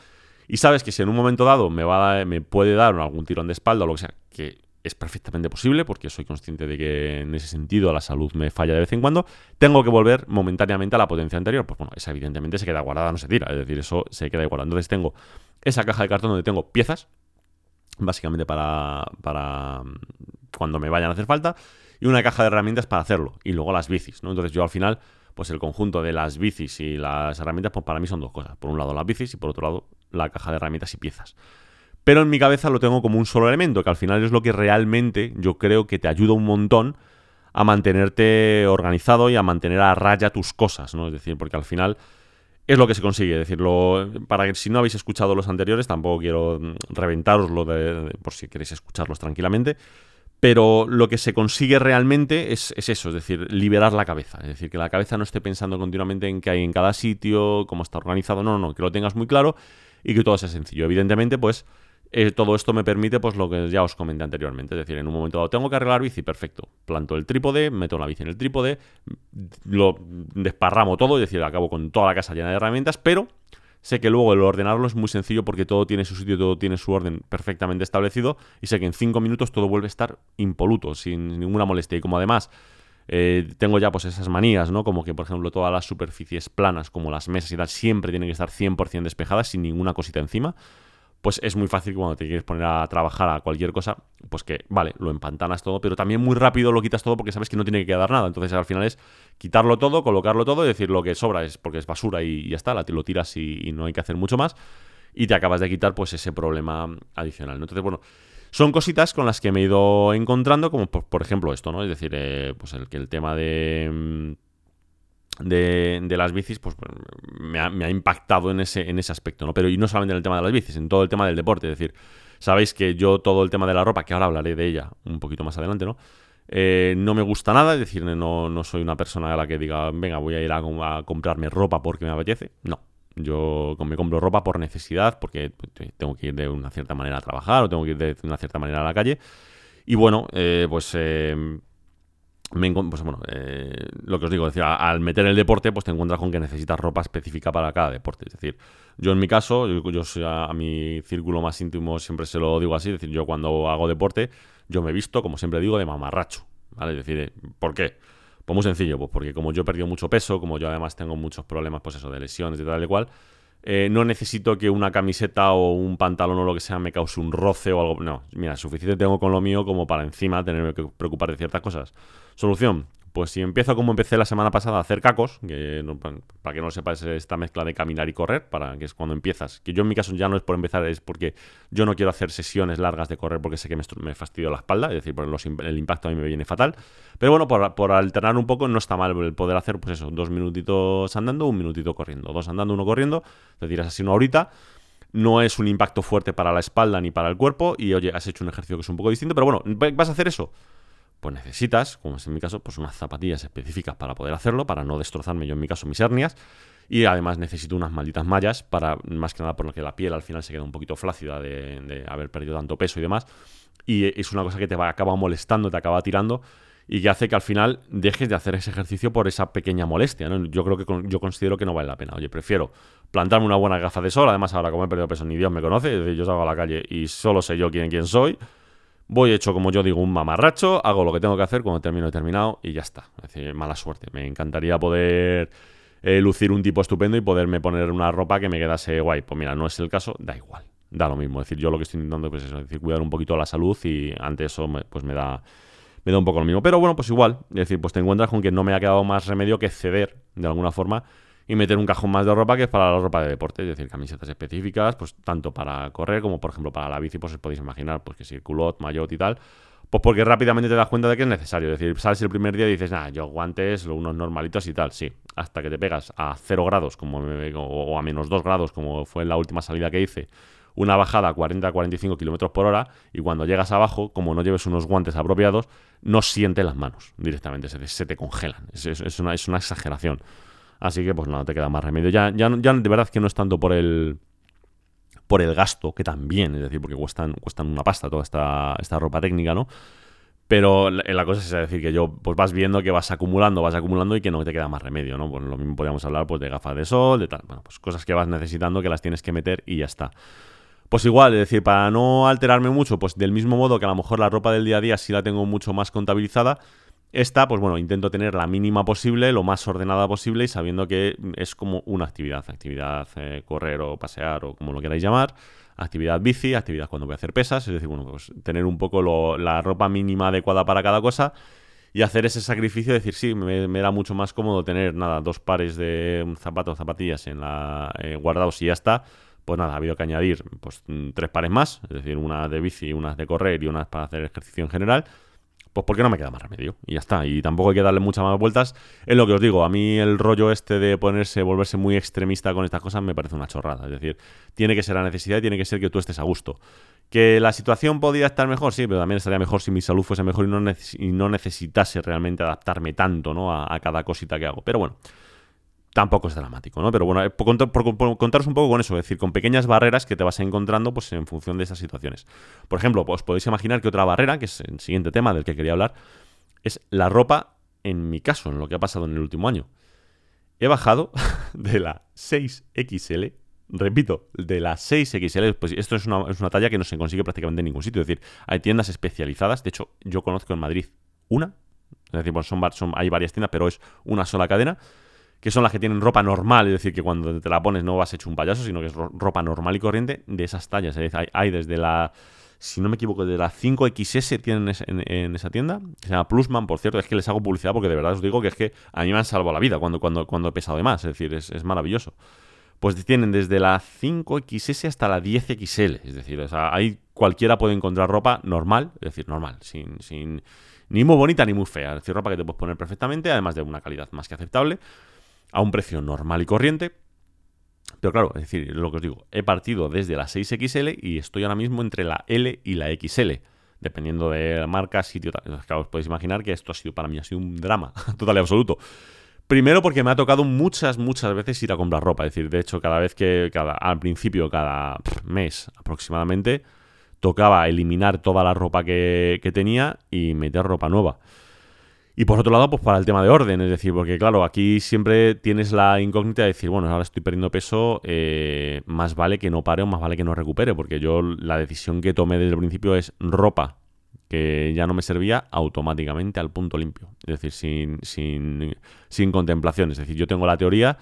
Y sabes que si en un momento dado me, va me puede dar algún tirón de espalda o lo que sea, que es perfectamente posible porque soy consciente de que en ese sentido la salud me falla de vez en cuando, tengo que volver momentáneamente a la potencia anterior. Pues bueno, esa evidentemente se queda guardada, no se tira, es decir, eso se queda igual. Entonces tengo esa caja de cartón donde tengo piezas, básicamente para, para mm, cuando me vayan a hacer falta, y una caja de herramientas para hacerlo, y luego las bicis, ¿no? Entonces yo al final, pues el conjunto de las bicis y las herramientas, pues para mí son dos cosas. Por un lado las bicis y por otro lado la caja de herramientas y piezas pero en mi cabeza lo tengo como un solo elemento, que al final es lo que realmente yo creo que te ayuda un montón a mantenerte organizado y a mantener a raya tus cosas, ¿no? Es decir, porque al final es lo que se consigue. Decirlo, para que si no habéis escuchado los anteriores, tampoco quiero reventaroslo de, por si queréis escucharlos tranquilamente. Pero lo que se consigue realmente es, es, eso, es decir, liberar la cabeza. Es decir, que la cabeza no esté pensando continuamente en qué hay en cada sitio, cómo está organizado. No, no, no, que lo tengas muy claro y que todo sea sencillo. Evidentemente, pues eh, todo esto me permite, pues lo que ya os comenté anteriormente. Es decir, en un momento dado tengo que arreglar bici, perfecto. Planto el trípode, meto la bici en el trípode, lo desparramo todo, es decir, acabo con toda la casa llena de herramientas, pero sé que luego el ordenarlo es muy sencillo porque todo tiene su sitio, todo tiene su orden perfectamente establecido y sé que en cinco minutos todo vuelve a estar impoluto, sin ninguna molestia. Y como además eh, tengo ya pues esas manías, ¿no? Como que, por ejemplo, todas las superficies planas, como las mesas y tal, siempre tienen que estar 100% despejadas, sin ninguna cosita encima pues es muy fácil cuando te quieres poner a trabajar a cualquier cosa, pues que, vale, lo empantanas todo, pero también muy rápido lo quitas todo porque sabes que no tiene que quedar nada. Entonces al final es quitarlo todo, colocarlo todo y decir lo que sobra es porque es basura y ya está, lo tiras y, no hay que hacer mucho más. Y te acabas de quitar pues ese problema adicional. Entonces, bueno, son cositas con las que me he ido encontrando, como por, ejemplo esto, ¿no? Es decir, eh, pues el que el tema de de, las bicis, pues me ha, impactado en ese, en ese aspecto, ¿no? Pero y no solamente en el tema de las bicis, en todo el tema del deporte. Es decir, sabéis que yo todo el tema de la ropa, que ahora hablaré de ella un poquito más adelante, ¿no? Eh, no me gusta nada, es decir, no, no, soy una persona a la que diga, venga, voy a ir a, comprarme ropa porque me apetece. No, yo me compro ropa por necesidad, porque tengo que ir de una cierta manera a trabajar o tengo que ir de una cierta manera a la calle. Y bueno, eh, pues eh, pues bueno, eh, lo que os digo, al meter el deporte, pues te encuentras con que necesitas ropa específica para cada deporte. Es decir, yo en mi caso, yo, soy a, mi círculo más íntimo siempre se lo digo así, es decir, yo cuando hago deporte, yo me visto, como siempre digo, de mamarracho. ¿Vale? Es decir, ¿por qué? Pues muy sencillo, pues porque como yo he perdido mucho peso, como yo además tengo muchos problemas, pues eso, de lesiones y tal y cual, Eh, no necesito que una camiseta o un pantalón o lo que sea me cause un roce o algo. No, mira, suficiente tengo con lo mío como para encima tenerme que preocupar de ciertas cosas. Solución, pues si empiezo como empecé la semana pasada a hacer cacos, que para que no lo sepas es esta mezcla de caminar y correr, para que es cuando empiezas, que yo en mi caso ya no es por empezar, es porque yo no quiero hacer sesiones largas de correr porque sé que me, me fastidio la espalda, es decir, por el impacto a mí me viene fatal. Pero bueno, por, alternar un poco no está mal el poder hacer, pues eso, dos minutitos andando, un minutito corriendo, dos andando, uno corriendo, te tiras así una horita no es un impacto fuerte para la espalda ni para el cuerpo y oye, has hecho un ejercicio que es un poco distinto, pero bueno, vas a hacer eso pues necesitas, como es en mi caso, pues unas zapatillas específicas para poder hacerlo, para no destrozarme yo en mi caso mis hernias. Y además necesito unas malditas mallas para, más que nada, porque la piel al final se queda un poquito flácida de, haber perdido tanto peso y demás. Y es una cosa que te va, acaba molestando, te acaba tirando y que hace que al final dejes de hacer ese ejercicio por esa pequeña molestia. Yo creo que yo considero que no vale la pena. Oye, prefiero plantarme una buena gafa de sol. Además, ahora como he perdido peso, ni Dios me conoce. Yo salgo a la calle y solo sé yo quién, quién soy Voy hecho, como yo digo, un mamarracho, hago lo que tengo que hacer cuando termino he terminado y ya está. Es decir, mala suerte. Me encantaría poder eh, lucir un tipo estupendo y poderme poner una ropa que me quedase guay. Pues mira, no es el caso, da igual. Da lo mismo. Es decir, yo lo que estoy intentando pues es decir, cuidar un poquito la salud y ante eso pues me da, me da un poco lo mismo. Pero bueno, pues igual. Es decir, pues te encuentras con que no me ha quedado más remedio que ceder de alguna forma y meter un cajón más de ropa que es para la ropa de deporte, es decir, camisetas específicas, pues tanto para correr como por ejemplo para la bici, pues os podéis imaginar, pues que si culot, maillot y tal, pues porque rápidamente te das cuenta de que es necesario, es decir, sales el primer día y dices, ah, yo guantes, unos normalitos y tal, sí, hasta que te pegas a 0 grados como o a menos 2 grados como fue en la última salida que hice, una bajada a 40-45 kilómetros por hora y cuando llegas abajo, como no lleves unos guantes apropiados, no sientes las manos directamente, se te, congelan. Es, una, es una exageración. Así que pues no te queda más remedio. Ya, ya, ya de verdad que no es tanto por el por el gasto, que también, es decir, porque cuestan, cuestan una pasta toda esta, esta ropa técnica, ¿no? Pero la, cosa es decir que yo pues vas viendo que vas acumulando, vas acumulando y que no te queda más remedio, ¿no? Pues lo mismo podríamos hablar pues de gafas de sol, de tal, bueno, pues cosas que vas necesitando que las tienes que meter y ya está. Pues igual, es decir, para no alterarme mucho, pues del mismo modo que a lo mejor la ropa del día a día sí la tengo mucho más contabilizada, esta, pues bueno, intento tener la mínima posible, lo más ordenada posible y sabiendo que es como una actividad, actividad eh, correr o pasear o como lo queráis llamar, actividad bici, actividad cuando voy a hacer pesas, es decir, bueno, pues tener un poco la ropa mínima adecuada para cada cosa y hacer ese sacrificio de decir, sí, me, era mucho más cómodo tener, nada, dos pares de zapatos, zapatillas en la, eh, guardados y ya está. Pues nada, ha habido que añadir pues tres pares más, es decir, una de bici, unas de correr y unas para hacer ejercicio en general pues porque no me queda más remedio. Y ya está. Y tampoco hay que darle muchas más vueltas. Es lo que os digo. A mí el rollo este de ponerse, volverse muy extremista con estas cosas me parece una chorrada. Es decir, tiene que ser la necesidad y tiene que ser que tú estés a gusto. Que la situación podría estar mejor, sí, pero también estaría mejor si mi salud fuese mejor y no, no necesitase realmente adaptarme tanto ¿no? a cada cosita que hago. Pero bueno tampoco es dramático, ¿no? Pero bueno, eh, por, contaros un poco con eso, es decir, con pequeñas barreras que te vas encontrando pues, en función de esas situaciones. Por ejemplo, pues podéis imaginar que otra barrera, que es el siguiente tema del que quería hablar, es la ropa, en mi caso, en lo que ha pasado en el último año. He bajado de la 6XL, repito, de la 6XL, pues esto es una, talla que no se consigue prácticamente en ningún sitio, es decir, hay tiendas especializadas, de hecho, yo conozco en Madrid una, es decir, pues son, son, hay varias tiendas, pero es una sola cadena, que son las que tienen ropa normal, es decir, que cuando te la pones no vas hecho un payaso, sino que es ropa normal y corriente de esas tallas. hay, desde la, si no me equivoco, de la 5XS tienen en, esa tienda, se llama Plusman, por cierto, es que les hago publicidad porque de verdad os digo que es que a mí me han salvado la vida cuando, cuando, cuando he pesado de más, es decir, es, maravilloso. Pues tienen desde la 5XS hasta la 10XL, es decir, o sea, ahí cualquiera puede encontrar ropa normal, es decir, normal, sin, sin ni muy bonita ni muy fea, es decir, ropa que te puedes poner perfectamente, además de una calidad más que aceptable a un precio normal y corriente. Pero claro, es decir, lo que os digo, he partido desde la 6XL y estoy ahora mismo entre la L y la XL. Dependiendo de la marca, sitio, os podéis imaginar que esto ha sido para mí ha sido un drama total y absoluto. Primero porque me ha tocado muchas, muchas veces ir a comprar ropa. Es decir, de hecho, cada vez que, cada, al principio, cada mes aproximadamente, tocaba eliminar toda la ropa que tenía y meter ropa nueva. Y por otro lado, pues para el tema de orden, es decir, porque claro, aquí siempre tienes la incógnita de decir, bueno, ahora estoy perdiendo peso, eh, más vale que no pare o más vale que no recupere, porque yo la decisión que tomé desde el principio es ropa que ya no me servía automáticamente al punto limpio, es decir, sin, sin, sin contemplación. Es decir, yo tengo la teoría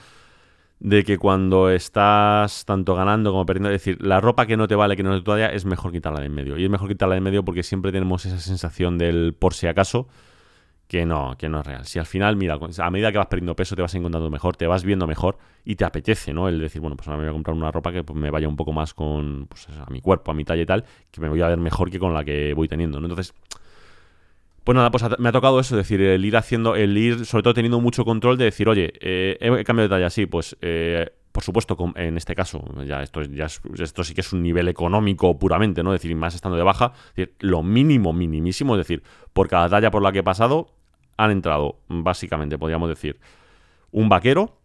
de que cuando estás tanto ganando como perdiendo, es decir, la ropa que no te vale, que no es tu es mejor quitarla de en medio. Y es mejor quitarla de en medio porque siempre tenemos esa sensación del por si acaso que no, que no es real. Si al final, mira, a medida que vas perdiendo peso, te vas encontrando mejor, te vas viendo mejor y te apetece, ¿no? El decir, bueno, pues ahora me voy a comprar una ropa que pues, me vaya un poco más con pues, a mi cuerpo, a mi talla y tal, que me voy a ver mejor que con la que voy teniendo, ¿no? Entonces, pues nada, pues me ha tocado eso, es decir, el ir haciendo, el ir sobre todo teniendo mucho control de decir, oye, eh, he cambiado de talla, sí, pues eh, por supuesto, en este caso, ya esto, ya esto sí que es un nivel económico puramente, ¿no? Es decir, más estando de baja, es decir, lo mínimo, minimísimo, es decir, por cada talla por la que he pasado, han entrado, básicamente, podríamos decir, un vaquero,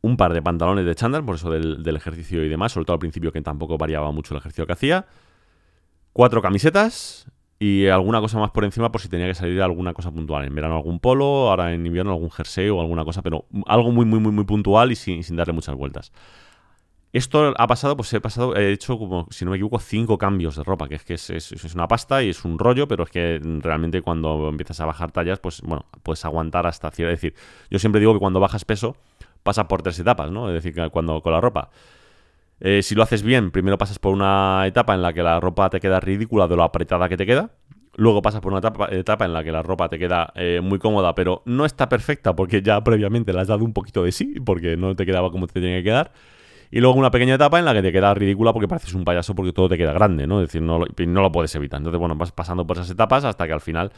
un par de pantalones de chándal, por eso del, ejercicio y demás, sobre todo al principio que tampoco variaba mucho el ejercicio que hacía, cuatro camisetas y alguna cosa más por encima por si tenía que salir alguna cosa puntual. En verano algún polo, ahora en invierno algún jersey o alguna cosa, pero algo muy, muy, muy, muy puntual y sin, sin darle muchas vueltas. Esto ha pasado, pues he pasado, he hecho como, si no me equivoco, cinco cambios de ropa, que es que es, una pasta y es un rollo, pero es que realmente cuando empiezas a bajar tallas, pues bueno, puedes aguantar hasta cierto. Es decir, yo siempre digo que cuando bajas peso, pasa por tres etapas, ¿no? Es decir, que cuando con la ropa. Eh, si lo haces bien, primero pasas por una etapa en la que la ropa te queda ridícula de lo apretada que te queda. Luego pasas por una etapa, en la que la ropa te queda eh, muy cómoda, pero no está perfecta porque ya previamente le has dado un poquito de sí, porque no te quedaba como te tenía que quedar. Y luego una pequeña etapa en la que te queda ridícula porque pareces un payaso porque todo te queda grande, ¿no? Es decir, no lo, no lo puedes evitar. Entonces, bueno, vas pasando por esas etapas hasta que al final,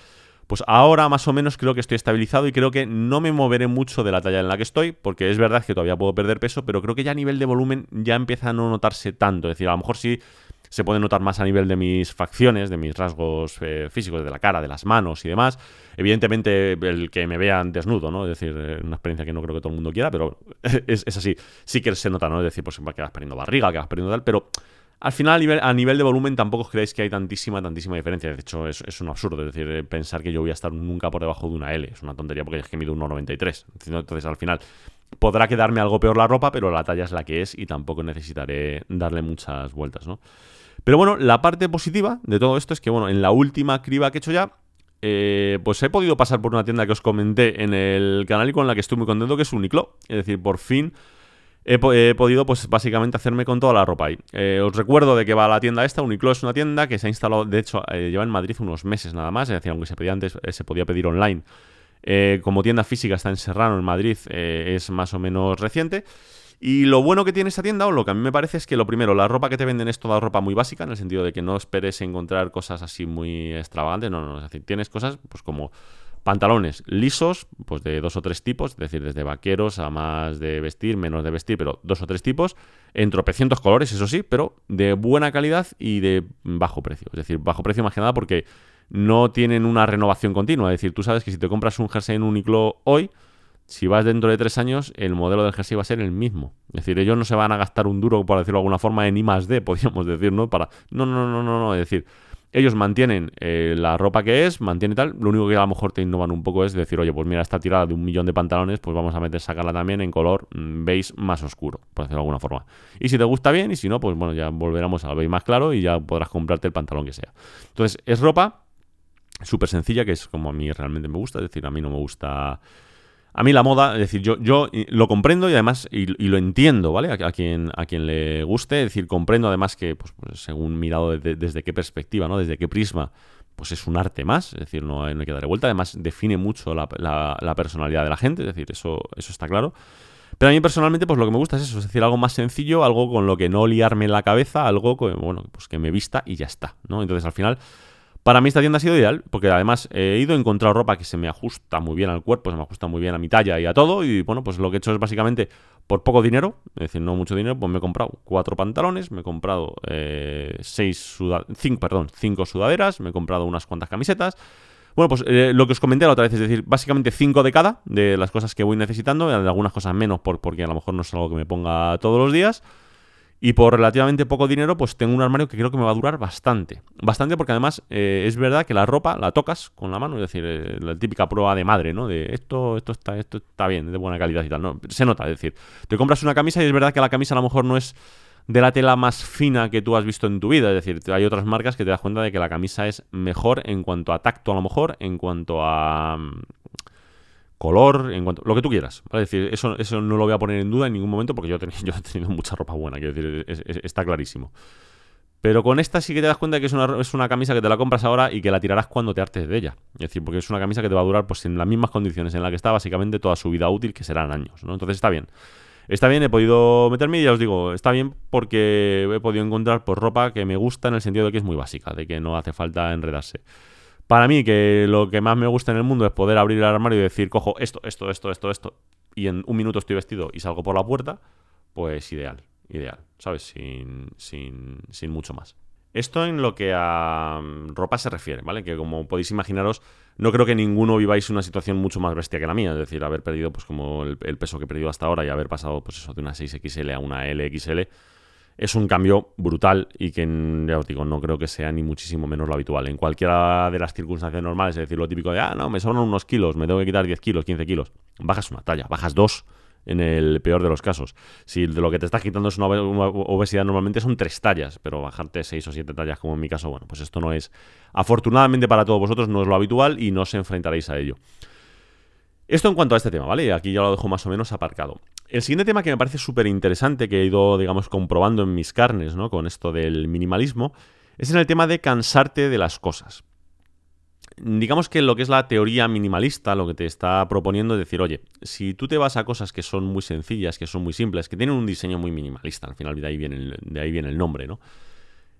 pues ahora más o menos creo que estoy estabilizado y creo que no me moveré mucho de la talla en la que estoy, porque es verdad que todavía puedo perder peso, pero creo que ya a nivel de volumen ya empieza a no notarse tanto. Es decir, a lo mejor sí se puede notar más a nivel de mis facciones, de mis rasgos eh, físicos, de la cara, de las manos y demás. Evidentemente, el que me vean desnudo, ¿no? Es decir, eh, una experiencia que no creo que todo el mundo quiera, pero es, así. Sí que se nota, ¿no? Es decir, pues que vas perdiendo barriga, que vas perdiendo tal, pero al final, a nivel, a nivel, de volumen, tampoco os creéis que hay tantísima, tantísima diferencia. De hecho, es, es, un absurdo. Es decir, eh, pensar que yo voy a estar nunca por debajo de una L. Es una tontería porque es que mido 1,93. Entonces, al final, podrá quedarme algo peor la ropa, pero la talla es la que es y tampoco necesitaré darle muchas vueltas, ¿no? Pero bueno, la parte positiva de todo esto es que, bueno, en la última criba que he hecho ya, eh, pues he podido pasar por una tienda que os comenté en el canal y con la que estoy muy contento, que es Uniqlo. Es decir, por fin he, podido, pues básicamente, hacerme con toda la ropa ahí. Eh, os recuerdo de que va a la tienda esta. Uniqlo es una tienda que se ha instalado, de hecho, eh, lleva en Madrid unos meses nada más. Es decir, aunque se pedía antes, se podía pedir online. como tienda física está en Serrano, en Madrid, es más o menos reciente. Y lo bueno que tiene esta tienda, o lo que a mí me parece, es que lo primero, la ropa que te venden es toda ropa muy básica, en el sentido de que no esperes encontrar cosas así muy extravagantes, no, no, es decir, tienes cosas pues como pantalones lisos, pues de dos o tres tipos, es decir, desde vaqueros a más de vestir, menos de vestir, pero dos o tres tipos, en tropecientos colores, eso sí, pero de buena calidad y de bajo precio. Es decir, bajo precio más que nada porque no tienen una renovación continua. Es decir, tú sabes que si te compras un jersey en Uniqlo hoy, si vas dentro de tres años, el modelo del jersey va a ser el mismo. Es decir, ellos no se van a gastar un duro, por decirlo de alguna forma, en I más D, podríamos decir, ¿no? Para... No, no, no, no, no. Es decir, ellos mantienen eh, la ropa que es, mantienen tal. Lo único que a lo mejor te innovan un poco es decir, oye, pues mira, esta tirada de un millón de pantalones, pues vamos a meter, sacarla también en color mm, beige más oscuro, por decirlo de alguna forma. Y si te gusta bien, y si no, pues bueno, ya volveremos al beige más claro y ya podrás comprarte el pantalón que sea. Entonces, es ropa súper sencilla, que es como a mí realmente me gusta. Es decir, a mí no me gusta a mí la moda, es decir, yo, yo lo comprendo y además, y, lo entiendo, ¿vale? A, quien, a quien le guste, es decir, comprendo además que, pues, pues según mirado desde qué perspectiva, ¿no? Desde qué prisma, pues es un arte más, es decir, no, hay que darle vuelta, además define mucho la, personalidad de la gente, es decir, eso, eso está claro. Pero a mí personalmente, pues lo que me gusta es eso, es decir, algo más sencillo, algo con lo que no liarme la cabeza, algo, bueno, pues que me vista y ya está, ¿no? Entonces al final para mí esta tienda ha sido ideal, porque además he ido a encontrar ropa que se me ajusta muy bien al cuerpo, se me ajusta muy bien a mi talla y a todo, y bueno, pues lo que he hecho es básicamente por poco dinero, es decir, no mucho dinero, pues me he comprado cuatro pantalones, me he comprado eh, seis cinco, perdón, cinco sudaderas, me he comprado unas cuantas camisetas. Bueno, pues eh, lo que os comenté la otra vez, es decir, básicamente cinco de cada de las cosas que voy necesitando, algunas cosas menos por, porque a lo mejor no es algo que me ponga todos los días. Y por relativamente poco dinero, pues tengo un armario que creo que me va a durar bastante. Bastante porque además eh, es verdad que la ropa la tocas con la mano, es decir, eh, la típica prueba de madre, ¿no? De esto, esto está, esto está bien, de buena calidad y tal. No, se nota, es decir, te compras una camisa y es verdad que la camisa a lo mejor no es de la tela más fina que tú has visto en tu vida. Es decir, hay otras marcas que te das cuenta de que la camisa es mejor en cuanto a tacto, a lo mejor, en cuanto a color, en cuanto, lo que tú quieras. Es decir, eso, eso no lo voy a poner en duda en ningún momento porque yo, yo he tenido mucha ropa buena, quiero decir, está clarísimo. Pero con esta sí que te das cuenta que es una, es una, camisa que te la compras ahora y que la tirarás cuando te hartes de ella. Es decir, porque es una camisa que te va a durar pues en las mismas condiciones en las que está básicamente toda su vida útil, que serán años, ¿no? Entonces está bien. Está bien, he podido meterme y ya os digo, está bien porque he podido encontrar pues, ropa que me gusta en el sentido de que es muy básica, de que no hace falta enredarse. Para mí, que lo que más me gusta en el mundo es poder abrir el armario y decir, cojo esto, esto, esto, esto, esto, y en un minuto estoy vestido y salgo por la puerta, pues ideal, ideal, ¿sabes? Sin, sin, sin mucho más. Esto en lo que a mm, ropa se refiere, ¿vale? Que como podéis imaginaros, no creo que ninguno viváis una situación mucho más bestia que la mía, es decir, haber perdido pues como el, peso que he perdido hasta ahora y haber pasado pues eso de una 6XL a una LXL es un cambio brutal y que ya os digo, no creo que sea ni muchísimo menos lo habitual. En cualquiera de las circunstancias normales, es decir, lo típico de, ah, no, me sobran unos kilos, me tengo que quitar 10 kilos, 15 kilos, bajas una talla, bajas dos en el peor de los casos. Si de lo que te estás quitando es una obesidad, normalmente son tres tallas, pero bajarte seis o siete tallas, como en mi caso, bueno, pues esto no es, afortunadamente para todos vosotros, no es lo habitual y no os enfrentaréis a ello. Esto en cuanto a este tema, ¿vale? Aquí ya lo dejo más o menos aparcado. El siguiente tema que me parece súper interesante, que he ido, digamos, comprobando en mis carnes, ¿no? Con esto del minimalismo, es en el tema de cansarte de las cosas digamos que lo que es la teoría minimalista, lo que te está proponiendo es decir, oye, si tú te vas a cosas que son muy sencillas, que son muy simples, que tienen un diseño muy minimalista, al final de ahí viene el, nombre, ¿no?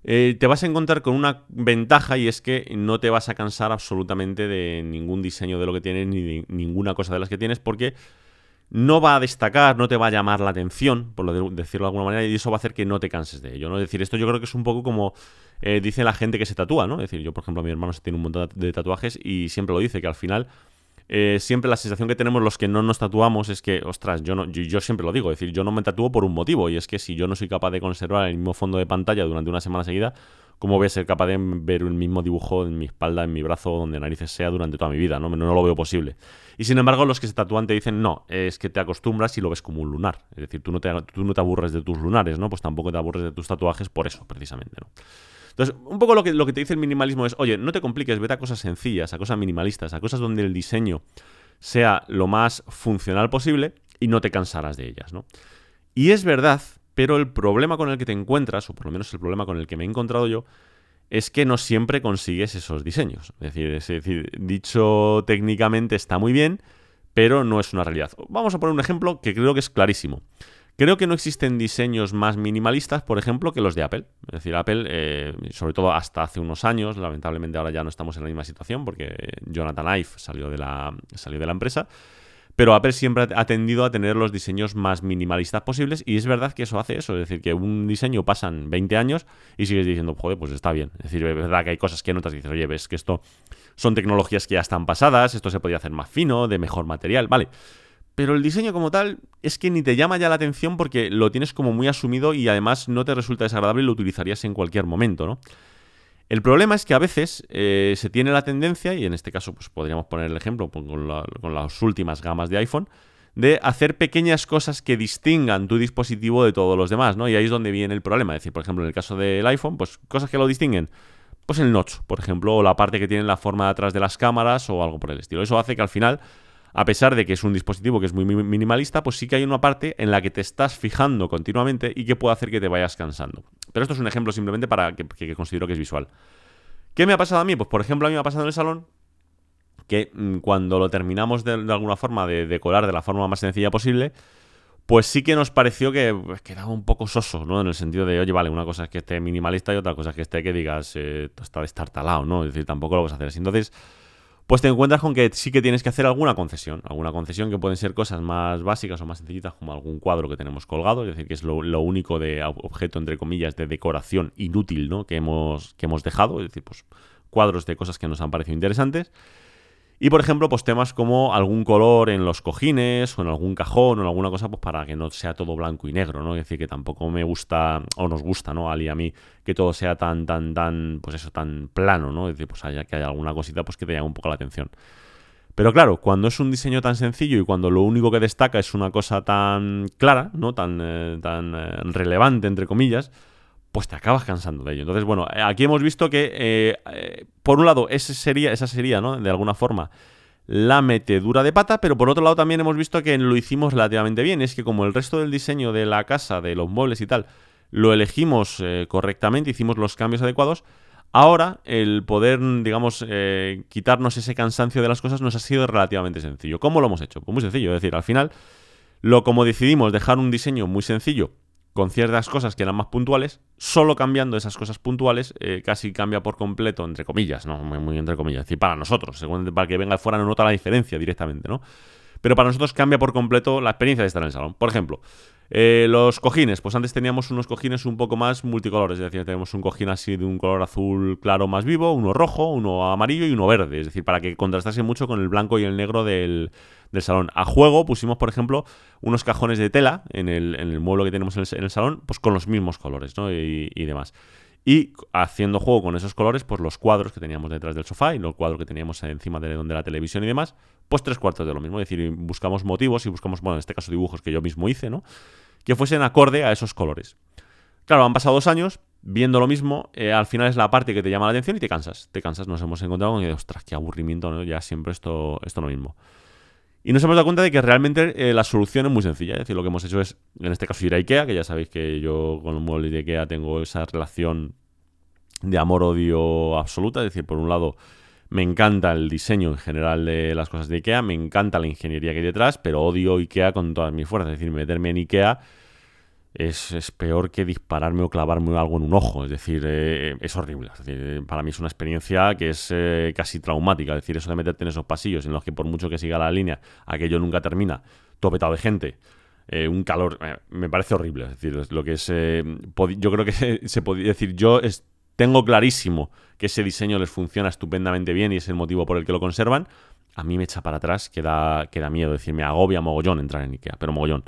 Eh, te vas a encontrar con una ventaja y es que no te vas a cansar absolutamente de ningún diseño de lo que tienes ni de ninguna cosa de las que tienes porque no va a destacar, no te va a llamar la atención, por lo decirlo de alguna manera, y eso va a hacer que no te canses de ello, ¿no? Es decir, esto yo creo que es un poco como eh, dice la gente que se tatúa, ¿no? Es decir, yo, por ejemplo, mi hermano se tiene un montón de tatuajes y siempre lo dice, que al final... Eh, siempre la sensación que tenemos los que no nos tatuamos es que, ostras, yo, no, yo, siempre lo digo, es decir, yo no me tatúo por un motivo, y es que si yo no soy capaz de conservar el mismo fondo de pantalla durante una semana seguida, ¿cómo voy a ser capaz de ver el mismo dibujo en mi espalda, en mi brazo, donde narices sea durante toda mi vida? No, no lo veo posible. Y sin embargo, los que se tatúan te dicen, no, es que te acostumbras y lo ves como un lunar. Es decir, tú no te, tú no te aburres de tus lunares, ¿no? Pues tampoco te aburres de tus tatuajes por eso, precisamente, ¿no? Entonces, un poco lo que, te dice el minimalismo es, oye, no te compliques, vete a cosas sencillas, a cosas minimalistas, a cosas donde el diseño sea lo más funcional posible y no te cansarás de ellas, ¿no? Y es verdad, pero el problema con el que te encuentras, o por lo menos el problema con el que me he encontrado yo, es que no siempre consigues esos diseños. Es decir, es decir, dicho técnicamente está muy bien, pero no es una realidad. Vamos a poner un ejemplo que creo que es clarísimo. Creo que no existen diseños más minimalistas, por ejemplo, que los de Apple. Es decir, Apple, eh, sobre todo hasta hace unos años, lamentablemente ahora ya no estamos en la misma situación porque Jonathan Ive salió de la, salió de la empresa. Pero Apple siempre ha tendido a tener los diseños más minimalistas posibles y es verdad que eso hace eso. Es decir, que un diseño pasan 20 años y sigues diciendo, joder, pues está bien. Es decir, es verdad que hay cosas que notas y dices, oye, ves que esto son tecnologías que ya están pasadas, esto se podría hacer más fino, de mejor material, vale. Pero el diseño como tal es que ni te llama ya la atención porque lo tienes como muy asumido y además no te resulta desagradable y lo utilizarías en cualquier momento, ¿no? El problema es que a veces eh, se tiene la tendencia, y en este caso pues podríamos poner el ejemplo con, con, las últimas gamas de iPhone, de hacer pequeñas cosas que distingan tu dispositivo de todos los demás, ¿no? Y ahí es donde viene el problema. Es decir, por ejemplo, en el caso del iPhone, pues cosas que lo distinguen. Pues el notch, por ejemplo, o la parte que tiene la forma de atrás de las cámaras o algo por el estilo. Eso hace que al final a pesar de que es un dispositivo que es muy minimalista, pues sí que hay una parte en la que te estás fijando continuamente y que puede hacer que te vayas cansando. Pero esto es un ejemplo simplemente para que, considero que es visual. ¿Qué me ha pasado a mí? Pues por ejemplo a mí me ha pasado en el salón que mm, cuando lo terminamos de, alguna forma de decorar de la forma más sencilla posible, pues sí que nos pareció que pues, quedaba un poco soso, ¿no? En el sentido de, oye, vale, una cosa es que esté minimalista y otra cosa es que esté que digas, eh, está destartalado, ¿no? Es decir, tampoco lo vas a hacer así. Entonces, pues te encuentras con que sí que tienes que hacer alguna concesión. Alguna concesión que pueden ser cosas más básicas o más sencillitas, como algún cuadro que tenemos colgado, es decir, que es lo, único de objeto, entre comillas, de decoración inútil ¿no? que, hemos, que hemos dejado, es decir, pues cuadros de cosas que nos han parecido interesantes. Y por ejemplo, pues temas como algún color en los cojines o en algún cajón o en alguna cosa, pues para que no sea todo blanco y negro, ¿no? Es decir, que tampoco me gusta o nos gusta, ¿no? Ali a mí que todo sea tan, tan, tan, pues eso, tan plano, ¿no? Es decir, pues haya que haya alguna cosita pues que te llame un poco la atención. Pero claro, cuando es un diseño tan sencillo y cuando lo único que destaca es una cosa tan clara, ¿no? Tan, eh, tan eh, relevante, entre comillas, pues te acabas cansando de ello. Entonces, bueno, aquí hemos visto que, eh, por un lado, ese sería, esa sería, ¿no? De alguna forma, la metedura de pata, pero por otro lado también hemos visto que lo hicimos relativamente bien. Es que como el resto del diseño de la casa, de los muebles y tal, lo elegimos eh, correctamente, hicimos los cambios adecuados, ahora el poder, digamos, eh, quitarnos ese cansancio de las cosas nos ha sido relativamente sencillo. ¿Cómo lo hemos hecho? Pues muy sencillo, es decir, al final, lo como decidimos dejar un diseño muy sencillo, con ciertas cosas que eran más puntuales, solo cambiando esas cosas puntuales, eh, casi cambia por completo, entre comillas, ¿no? Muy, entre comillas, es decir, para nosotros, según para que venga fuera no nota la diferencia directamente, ¿no? Pero para nosotros cambia por completo la experiencia de estar en el salón. Por ejemplo, eh, los cojines, pues antes teníamos unos cojines un poco más multicolores, es decir, tenemos un cojín así de un color azul claro más vivo, uno rojo, uno amarillo y uno verde, es decir, para que contrastase mucho con el blanco y el negro del, salón. A juego pusimos, por ejemplo, unos cajones de tela en el, en el mueble que tenemos en el, salón, pues con los mismos colores, ¿no? Y, y demás. Y haciendo juego con esos colores, pues los cuadros que teníamos detrás del sofá y los cuadros que teníamos encima de donde la televisión y demás, pues tres cuartos de lo mismo. Es decir, buscamos motivos y buscamos, bueno, en este caso dibujos que yo mismo hice, ¿no? Que fuesen acorde a esos colores. Claro, han pasado dos años, viendo lo mismo, eh, al final es la parte que te llama la atención y te cansas. Te cansas, nos hemos encontrado con ostras, qué aburrimiento, ¿no? Ya siempre esto, esto lo mismo. Y nos hemos dado cuenta de que realmente eh, la solución es muy sencilla. Es decir, lo que hemos hecho es, en este caso, ir a Ikea, que ya sabéis que yo con los muebles de Ikea tengo esa relación de amor-odio absoluta. Es decir, por un lado, me encanta el diseño en general de las cosas de IKEA, me encanta la ingeniería que hay detrás, pero odio IKEA con todas mis fuerzas. Es decir, meterme en IKEA es, peor que dispararme o clavarme algo en un ojo. Es decir, eh, es horrible. Es decir, para mí es una experiencia que es eh, casi traumática. Es decir, eso de meterte en esos pasillos en los que por mucho que siga la línea, aquello nunca termina, topetado de gente. Eh, un calor, me parece horrible. Es decir, lo que es. yo creo que se, se podría decir, yo tengo clarísimo que ese diseño les funciona estupendamente bien y es el motivo por el que lo conservan, a mí me echa para atrás que da, miedo. Es decir, me agobia mogollón entrar en Ikea, pero mogollón.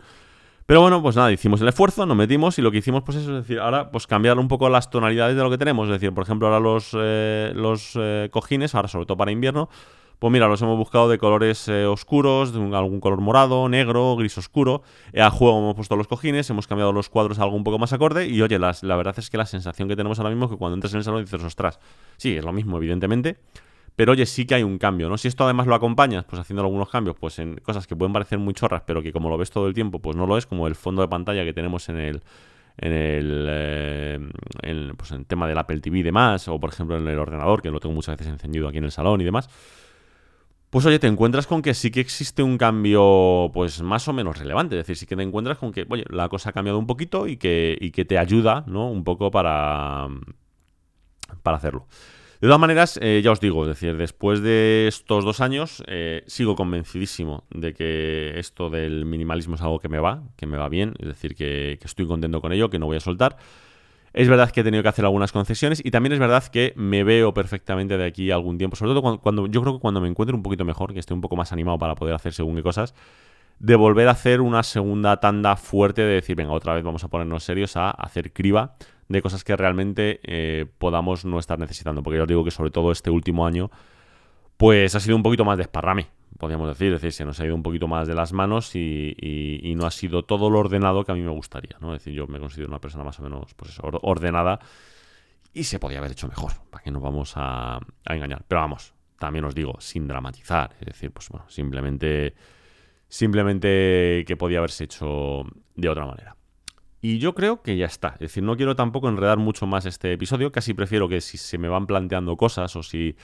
Pero bueno, pues nada, hicimos el esfuerzo, nos metimos y lo que hicimos, pues es decir, ahora pues cambiar un poco las tonalidades de lo que tenemos. Es decir, por ejemplo, ahora los, eh, los eh, cojines, ahora sobre todo para invierno, pues mira, los hemos buscado de colores eh, oscuros, de algún color morado, negro, gris oscuro. A juego hemos puesto los cojines, hemos cambiado los cuadros a algo un poco más acorde. Y oye, la verdad es que la sensación que tenemos ahora mismo es que cuando entras en el salón dices, ostras, sí, es lo mismo, evidentemente. Pero oye, sí que hay un cambio, ¿no? Si esto además lo acompañas, pues haciendo algunos cambios, pues en cosas que pueden parecer muy chorras, pero que como lo ves todo el tiempo, pues no lo es, como el fondo de pantalla que tenemos en el, en el, eh, pues en tema del Apple TV y demás, o por ejemplo en el ordenador, que lo tengo muchas veces encendido aquí en el salón y demás, pues oye, te encuentras con que sí que existe un cambio, pues más o menos relevante. Es decir, sí que te encuentras con que, oye, la cosa ha cambiado un poquito y que, y que te ayuda, ¿no? Un poco para, para hacerlo. De todas maneras, eh, ya os digo, es decir, después de estos dos años, eh, sigo convencidísimo de que esto del minimalismo es algo que me va, que me va bien, es decir, que, estoy contento con ello, que no voy a soltar. Es verdad que he tenido que hacer algunas concesiones y también es verdad que me veo perfectamente de aquí algún tiempo, sobre todo cuando, yo creo que cuando me encuentre un poquito mejor, que esté un poco más animado para poder hacer según qué cosas, de volver a hacer una segunda tanda fuerte de decir, venga, otra vez vamos a ponernos serios a hacer criba de cosas que realmente eh, podamos no estar necesitando. Porque yo os digo que sobre todo este último año, pues ha sido un poquito más de esparrame podríamos decir. Es decir, se nos ha ido un poquito más de las manos y, no ha sido todo lo ordenado que a mí me gustaría. ¿no? Es decir, yo me considero una persona más o menos pues ordenada y se podía haber hecho mejor. ¿Para que nos vamos a, engañar? Pero vamos, también os digo, sin dramatizar. Es decir, pues bueno, simplemente, simplemente que podía haberse hecho de otra manera. Y yo creo que ya está. Es decir, no quiero tampoco enredar mucho más este episodio. Casi prefiero que si se me van planteando cosas o si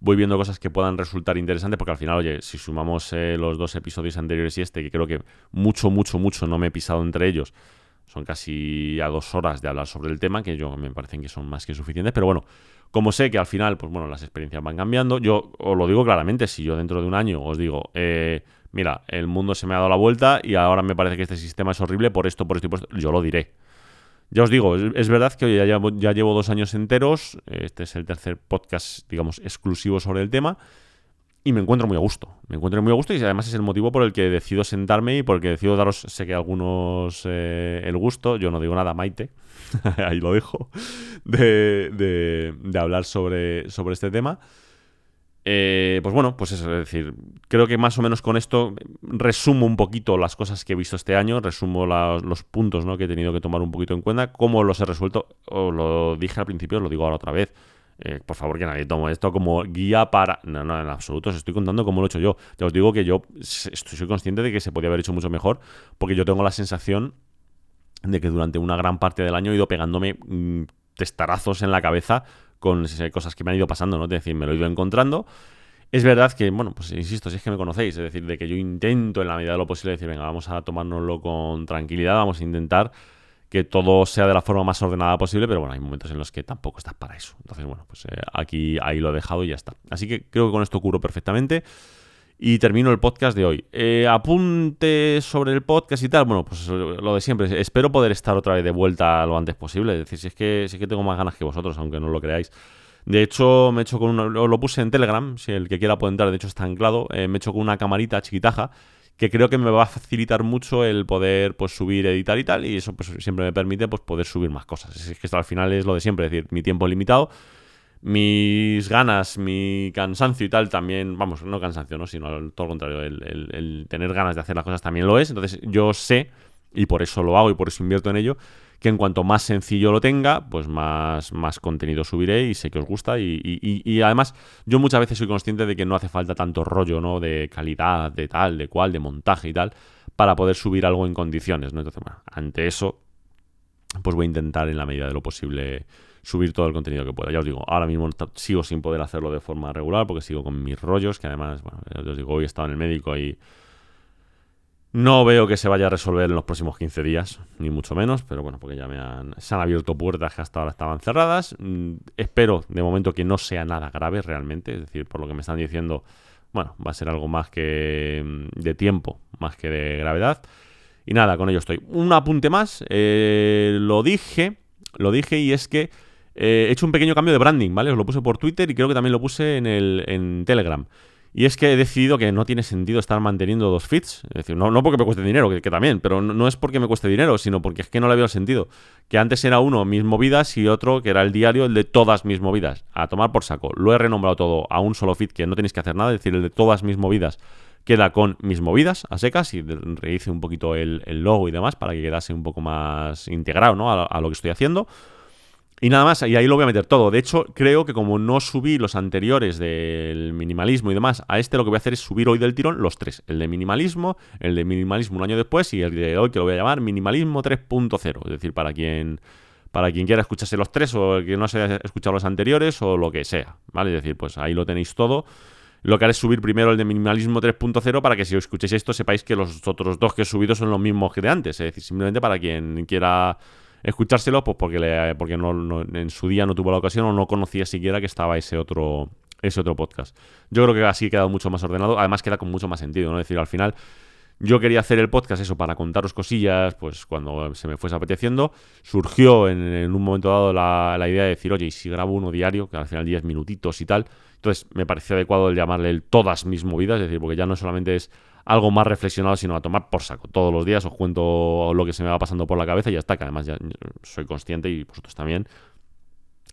voy viendo cosas que puedan resultar interesantes, porque al final, oye, si sumamos eh, los dos episodios anteriores y este, que creo que mucho, mucho, mucho no me he pisado entre ellos, son casi a dos horas de hablar sobre el tema, que yo me parecen que son más que suficientes, pero bueno, como sé que al final, pues bueno, las experiencias van cambiando, yo os lo digo claramente, si yo dentro de un año os digo, eh, mira, el mundo se me ha dado la vuelta y ahora me parece que este sistema es horrible por esto, por esto y por esto, yo lo diré. Ya os digo, es, verdad que ya, ya, llevo dos años enteros, este es el tercer podcast, digamos, exclusivo sobre el tema, y me encuentro muy a gusto. Me encuentro muy a gusto y además es el motivo por el que decido sentarme y por el que decido daros, sé que algunos eh, el gusto, yo no digo nada, Maite, ahí lo dejo, de, de, de hablar sobre, sobre este tema. Eh, pues bueno, pues eso, es decir, creo que más o menos con esto resumo un poquito las cosas que he visto este año, resumo los puntos que he tenido que tomar un poquito en cuenta, cómo los he resuelto, o lo dije al principio, lo digo ahora otra vez. eh, por favor, que nadie tome esto como guía para. No, no, en absoluto. Os estoy contando cómo lo he hecho yo. Ya os digo que yo estoy, consciente de que se podía haber hecho mucho mejor, porque yo tengo la sensación de que durante una gran parte del año he ido pegándome mm, testarazos en la cabeza con cosas que me han ido pasando, ¿no? Es decir, me lo he ido encontrando. Es verdad que, bueno, pues insisto, si es que me conocéis, es decir, de que yo intento en la medida de lo posible decir, venga, vamos a tomárnoslo con tranquilidad, vamos a intentar que todo sea de la forma más ordenada posible, pero bueno, hay momentos en los que tampoco estás para eso. Entonces, bueno, pues eh, aquí ahí lo he dejado y ya está. Así que creo que con esto curo perfectamente. Y termino el podcast de hoy. Eh, apunte sobre el podcast y tal. Bueno, pues lo de siempre. Espero poder estar otra vez de vuelta lo antes posible. Es decir, si es que, si es que tengo más ganas que vosotros, aunque no lo creáis. De hecho, me he hecho con una, lo puse en Telegram, si el que quiera puede entrar, de hecho está anclado. Eh, me he hecho con una camarita chiquitaja que creo que me va a facilitar mucho el poder pues subir, editar y tal, y eso pues siempre me permite pues poder subir más cosas. Es que esto al final es lo de siempre, es decir, mi tiempo limitado, mis ganas, mi cansancio y tal también, vamos, no cansancio, ¿no? sino todo lo contrario, el, tener ganas de hacer las cosas también lo es, entonces yo sé, y por eso lo hago y por eso invierto en ello, que en cuanto más sencillo lo tenga, pues más, más contenido subiré y sé que os gusta. Y, además, yo muchas veces soy consciente de que no hace falta tanto rollo, ¿no? De calidad, de tal, de cual, de montaje y tal, para poder subir algo en condiciones, ¿no? Entonces, bueno, ante eso, pues voy a intentar en la medida de lo posible subir todo el contenido que pueda. Ya os digo, ahora mismo sigo sin poder hacerlo de forma regular porque sigo con mis rollos, que además, bueno, ya os digo, hoy he estado en el médico y no veo que se vaya a resolver en los próximos 15 días, ni mucho menos, pero bueno, porque ya me han, se han abierto puertas que hasta ahora estaban cerradas. Mm, espero de momento que no sea nada grave realmente, es decir, por lo que me están diciendo, bueno, va a ser algo más que mm, de tiempo, más que de gravedad. Y nada, con ello estoy. Un apunte más, eh, lo dije, lo dije y es que eh, he hecho un pequeño cambio de branding, ¿vale? Os lo puse por Twitter y creo que también lo puse en, el, en Telegram. Y es que he decidido que no tiene sentido estar manteniendo dos feeds. Es decir, no, no porque me cueste dinero, que, también, pero no, es porque me cueste dinero, sino porque es que no le veo sentido. Que antes era uno mis movidas y otro que era el diario, el de todas mis movidas. A tomar por saco. Lo he renombrado todo a un solo feed que no tenéis que hacer nada, es decir, el de todas mis movidas queda con mis movidas a secas y rehice un poquito el, logo y demás para que quedase un poco más integrado ¿no? a lo que estoy haciendo. Y nada más, y ahí lo voy a meter todo. De hecho, creo que como no subí los anteriores del minimalismo y demás, a este lo que voy a hacer es subir hoy del tirón los tres. El de minimalismo, el de minimalismo un año después y el de hoy que lo voy a llamar minimalismo 3.0. Es decir, para quien, para quien quiera escucharse los tres o que no haya escuchado los anteriores o lo que sea. ¿Vale? Es decir, pues ahí lo tenéis todo. Lo que haré es subir primero el de minimalismo 3.0 para que si os escuchéis esto sepáis que los otros dos que he subido son los mismos que de antes. Es decir, simplemente para quien quiera escuchárselo, pues porque, le, porque no, en su día no tuvo la ocasión o no conocía siquiera que estaba ese otro, ese otro podcast. Yo creo que así ha quedado mucho más ordenado, además queda con mucho más sentido, ¿no? Es decir, al final yo quería hacer el podcast eso para contaros cosillas, pues cuando se me fuese apeteciendo, surgió en, un momento dado la, la, idea de decir, oye, y si grabo uno diario, que al final 10 minutitos y tal, entonces me pareció adecuado el llamarle el todas mis movidas, es decir, porque ya no solamente es algo más reflexionado, sino a tomar por saco. Todos los días os cuento lo que se me va pasando por la cabeza y ya está, que además ya soy consciente y vosotros también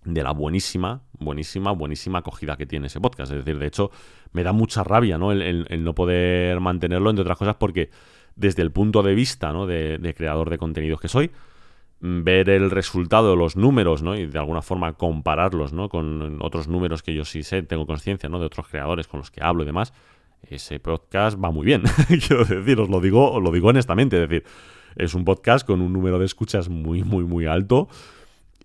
de la buenísima, buenísima, buenísima acogida que tiene ese podcast. Es decir, de hecho, me da mucha rabia ¿no? el, no poder mantenerlo, entre otras cosas, porque desde el punto de vista ¿no? de, de, creador de contenidos que soy, ver el resultado, los números, ¿no? y de alguna forma compararlos ¿no? con otros números que yo sí sé, tengo conciencia ¿no? de otros creadores con los que hablo y demás, ese podcast va muy bien. Quiero decir, os lo digo, os lo digo honestamente. Es decir, es un podcast con un número de escuchas muy, muy, muy alto.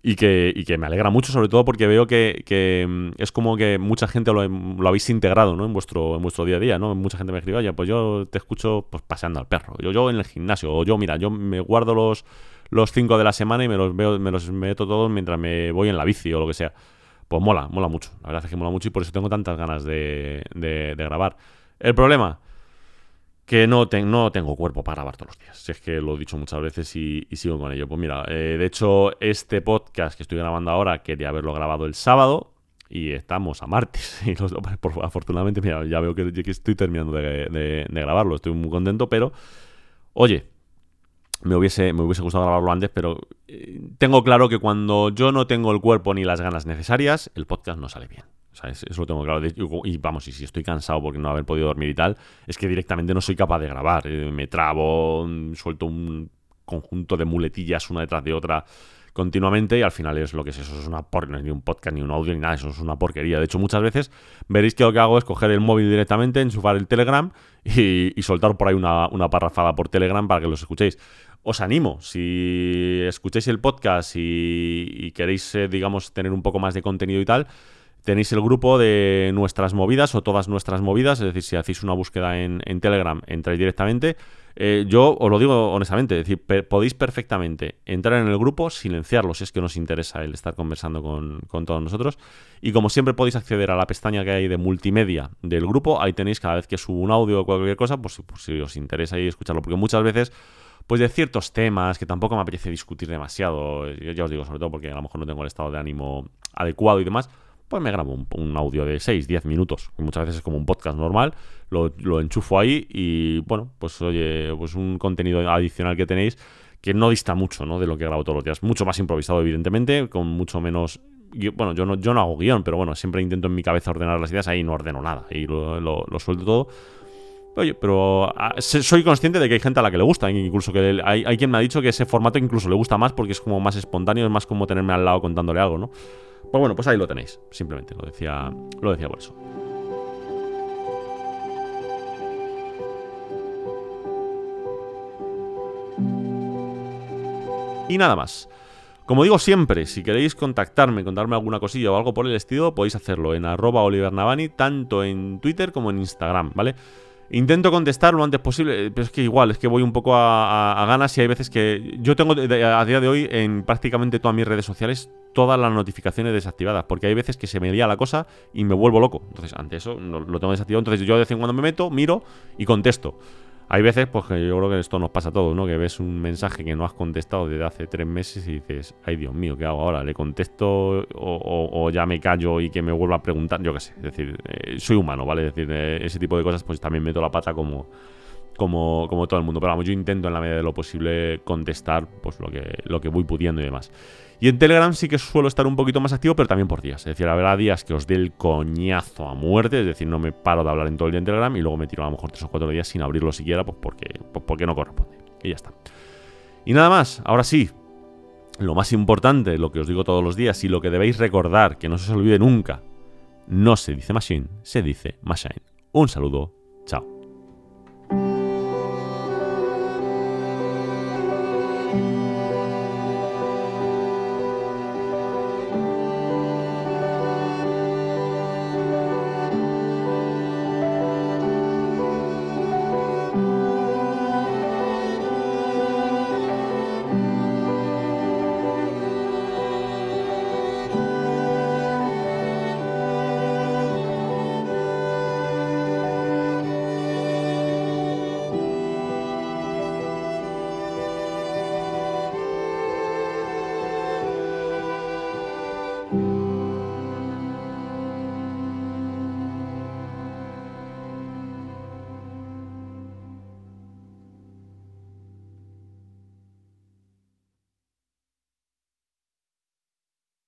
Y que, y que me alegra mucho, sobre todo porque veo que, que mm, es como que mucha gente lo, lo, habéis integrado ¿no? en, vuestro, en vuestro día a día. ¿no? Mucha gente me escribe, oye, pues yo te escucho pues, paseando al perro. Yo, yo en el gimnasio. O yo, mira, yo me guardo los, los cinco de la semana y me los, veo, me los meto todos mientras me voy en la bici o lo que sea. Pues mola, mola mucho. La verdad es que mola mucho y por eso tengo tantas ganas de, de, de grabar. El problema, que no, tengo cuerpo para grabar todos los días. Si es que lo he dicho muchas veces y, sigo con ello. Pues mira, eh, de hecho, este podcast que estoy grabando ahora quería haberlo grabado el sábado y estamos a martes. Y afortunadamente, mira, ya veo que, estoy terminando de, grabarlo. Estoy muy contento, pero oye, me hubiese, me hubiese gustado grabarlo antes, pero eh, tengo claro que cuando yo no tengo el cuerpo ni las ganas necesarias, el podcast no sale bien. Eso lo tengo claro. Y vamos, y si estoy cansado porque no haber podido dormir y tal, es que directamente no soy capaz de grabar. Eh, me trabo, mm, suelto un conjunto de muletillas una detrás de otra continuamente y al final es lo que es eso, es una porquería, ni un podcast, ni un audio, ni nada, eso es una porquería. De hecho, muchas veces veréis que lo que hago es coger el móvil directamente, enchufar el Telegram y, soltar por ahí una, una, parrafada por Telegram para que los escuchéis. Os animo, si escucháis el podcast y, queréis, eh, digamos, tener un poco más de contenido y tal, tenéis el grupo de nuestras movidas o todas nuestras movidas, es decir, si hacéis una búsqueda en, Telegram, entráis directamente eh, yo os lo digo honestamente, es decir, podéis perfectamente entrar en el grupo, silenciarlo si es que os interesa el estar conversando con, todos nosotros. Y como siempre podéis acceder a la pestaña que hay de multimedia del grupo, ahí tenéis cada vez que subo un audio o cualquier cosa, pues, pues si os interesa ahí escucharlo, porque muchas veces pues de ciertos temas que tampoco me apetece discutir demasiado, ya os digo, sobre todo porque a lo mejor no tengo el estado de ánimo adecuado y demás, pues me grabo un, audio de 6, 10 minutos, que muchas veces es como un podcast normal, lo, lo, enchufo ahí y bueno, pues oye, pues un contenido adicional que tenéis que no dista mucho ¿no? de lo que grabo todos los días, mucho más improvisado evidentemente, con mucho menos... Bueno, yo no, yo no hago guion, pero bueno, siempre intento en mi cabeza ordenar las ideas, ahí no ordeno nada, ahí lo, lo, suelto todo. Oye, pero ah, soy consciente de que hay gente a la que le gusta, incluso que hay, quien me ha dicho que ese formato incluso le gusta más porque es como más espontáneo, es más como tenerme al lado contándole algo, ¿no? Pues bueno, pues ahí lo tenéis. Simplemente lo decía, lo decía por eso. Y nada más. Como digo siempre, si queréis contactarme, contarme alguna cosilla o algo por el estilo, podéis hacerlo en arroba Oliver Navani, tanto en Twitter como en Instagram, ¿vale? Intento contestar lo antes posible, pero es que igual, es que voy un poco a, ganas y hay veces que yo tengo a día de hoy en prácticamente todas mis redes sociales todas las notificaciones desactivadas, porque hay veces que se me lía la cosa y me vuelvo loco. Entonces, ante eso lo tengo desactivado, entonces yo de vez en cuando me meto, miro y contesto. Hay veces, pues que yo creo que esto nos pasa a todos, ¿no? Que ves un mensaje que no has contestado desde hace tres meses y dices, ay Dios mío, ¿qué hago ahora? ¿Le contesto o, ya me callo y que me vuelva a preguntar? Yo qué sé, es decir, eh, soy humano, ¿vale? Es decir, eh, ese tipo de cosas pues también meto la pata como, como, como todo el mundo. Pero vamos, yo intento en la medida de lo posible contestar pues lo que, lo que voy pudiendo y demás. Y en Telegram sí que suelo estar un poquito más activo, pero también por días. Es decir, habrá días que os dé el coñazo a muerte, es decir, no me paro de hablar en todo el día en Telegram y luego me tiro a lo mejor tres o cuatro días sin abrirlo siquiera, pues porque, pues porque no corresponde. Y ya está. Y nada más, ahora sí, lo más importante, lo que os digo todos los días y lo que debéis recordar, que no se os olvide nunca, no se dice machine, se dice machine. Un saludo, chao.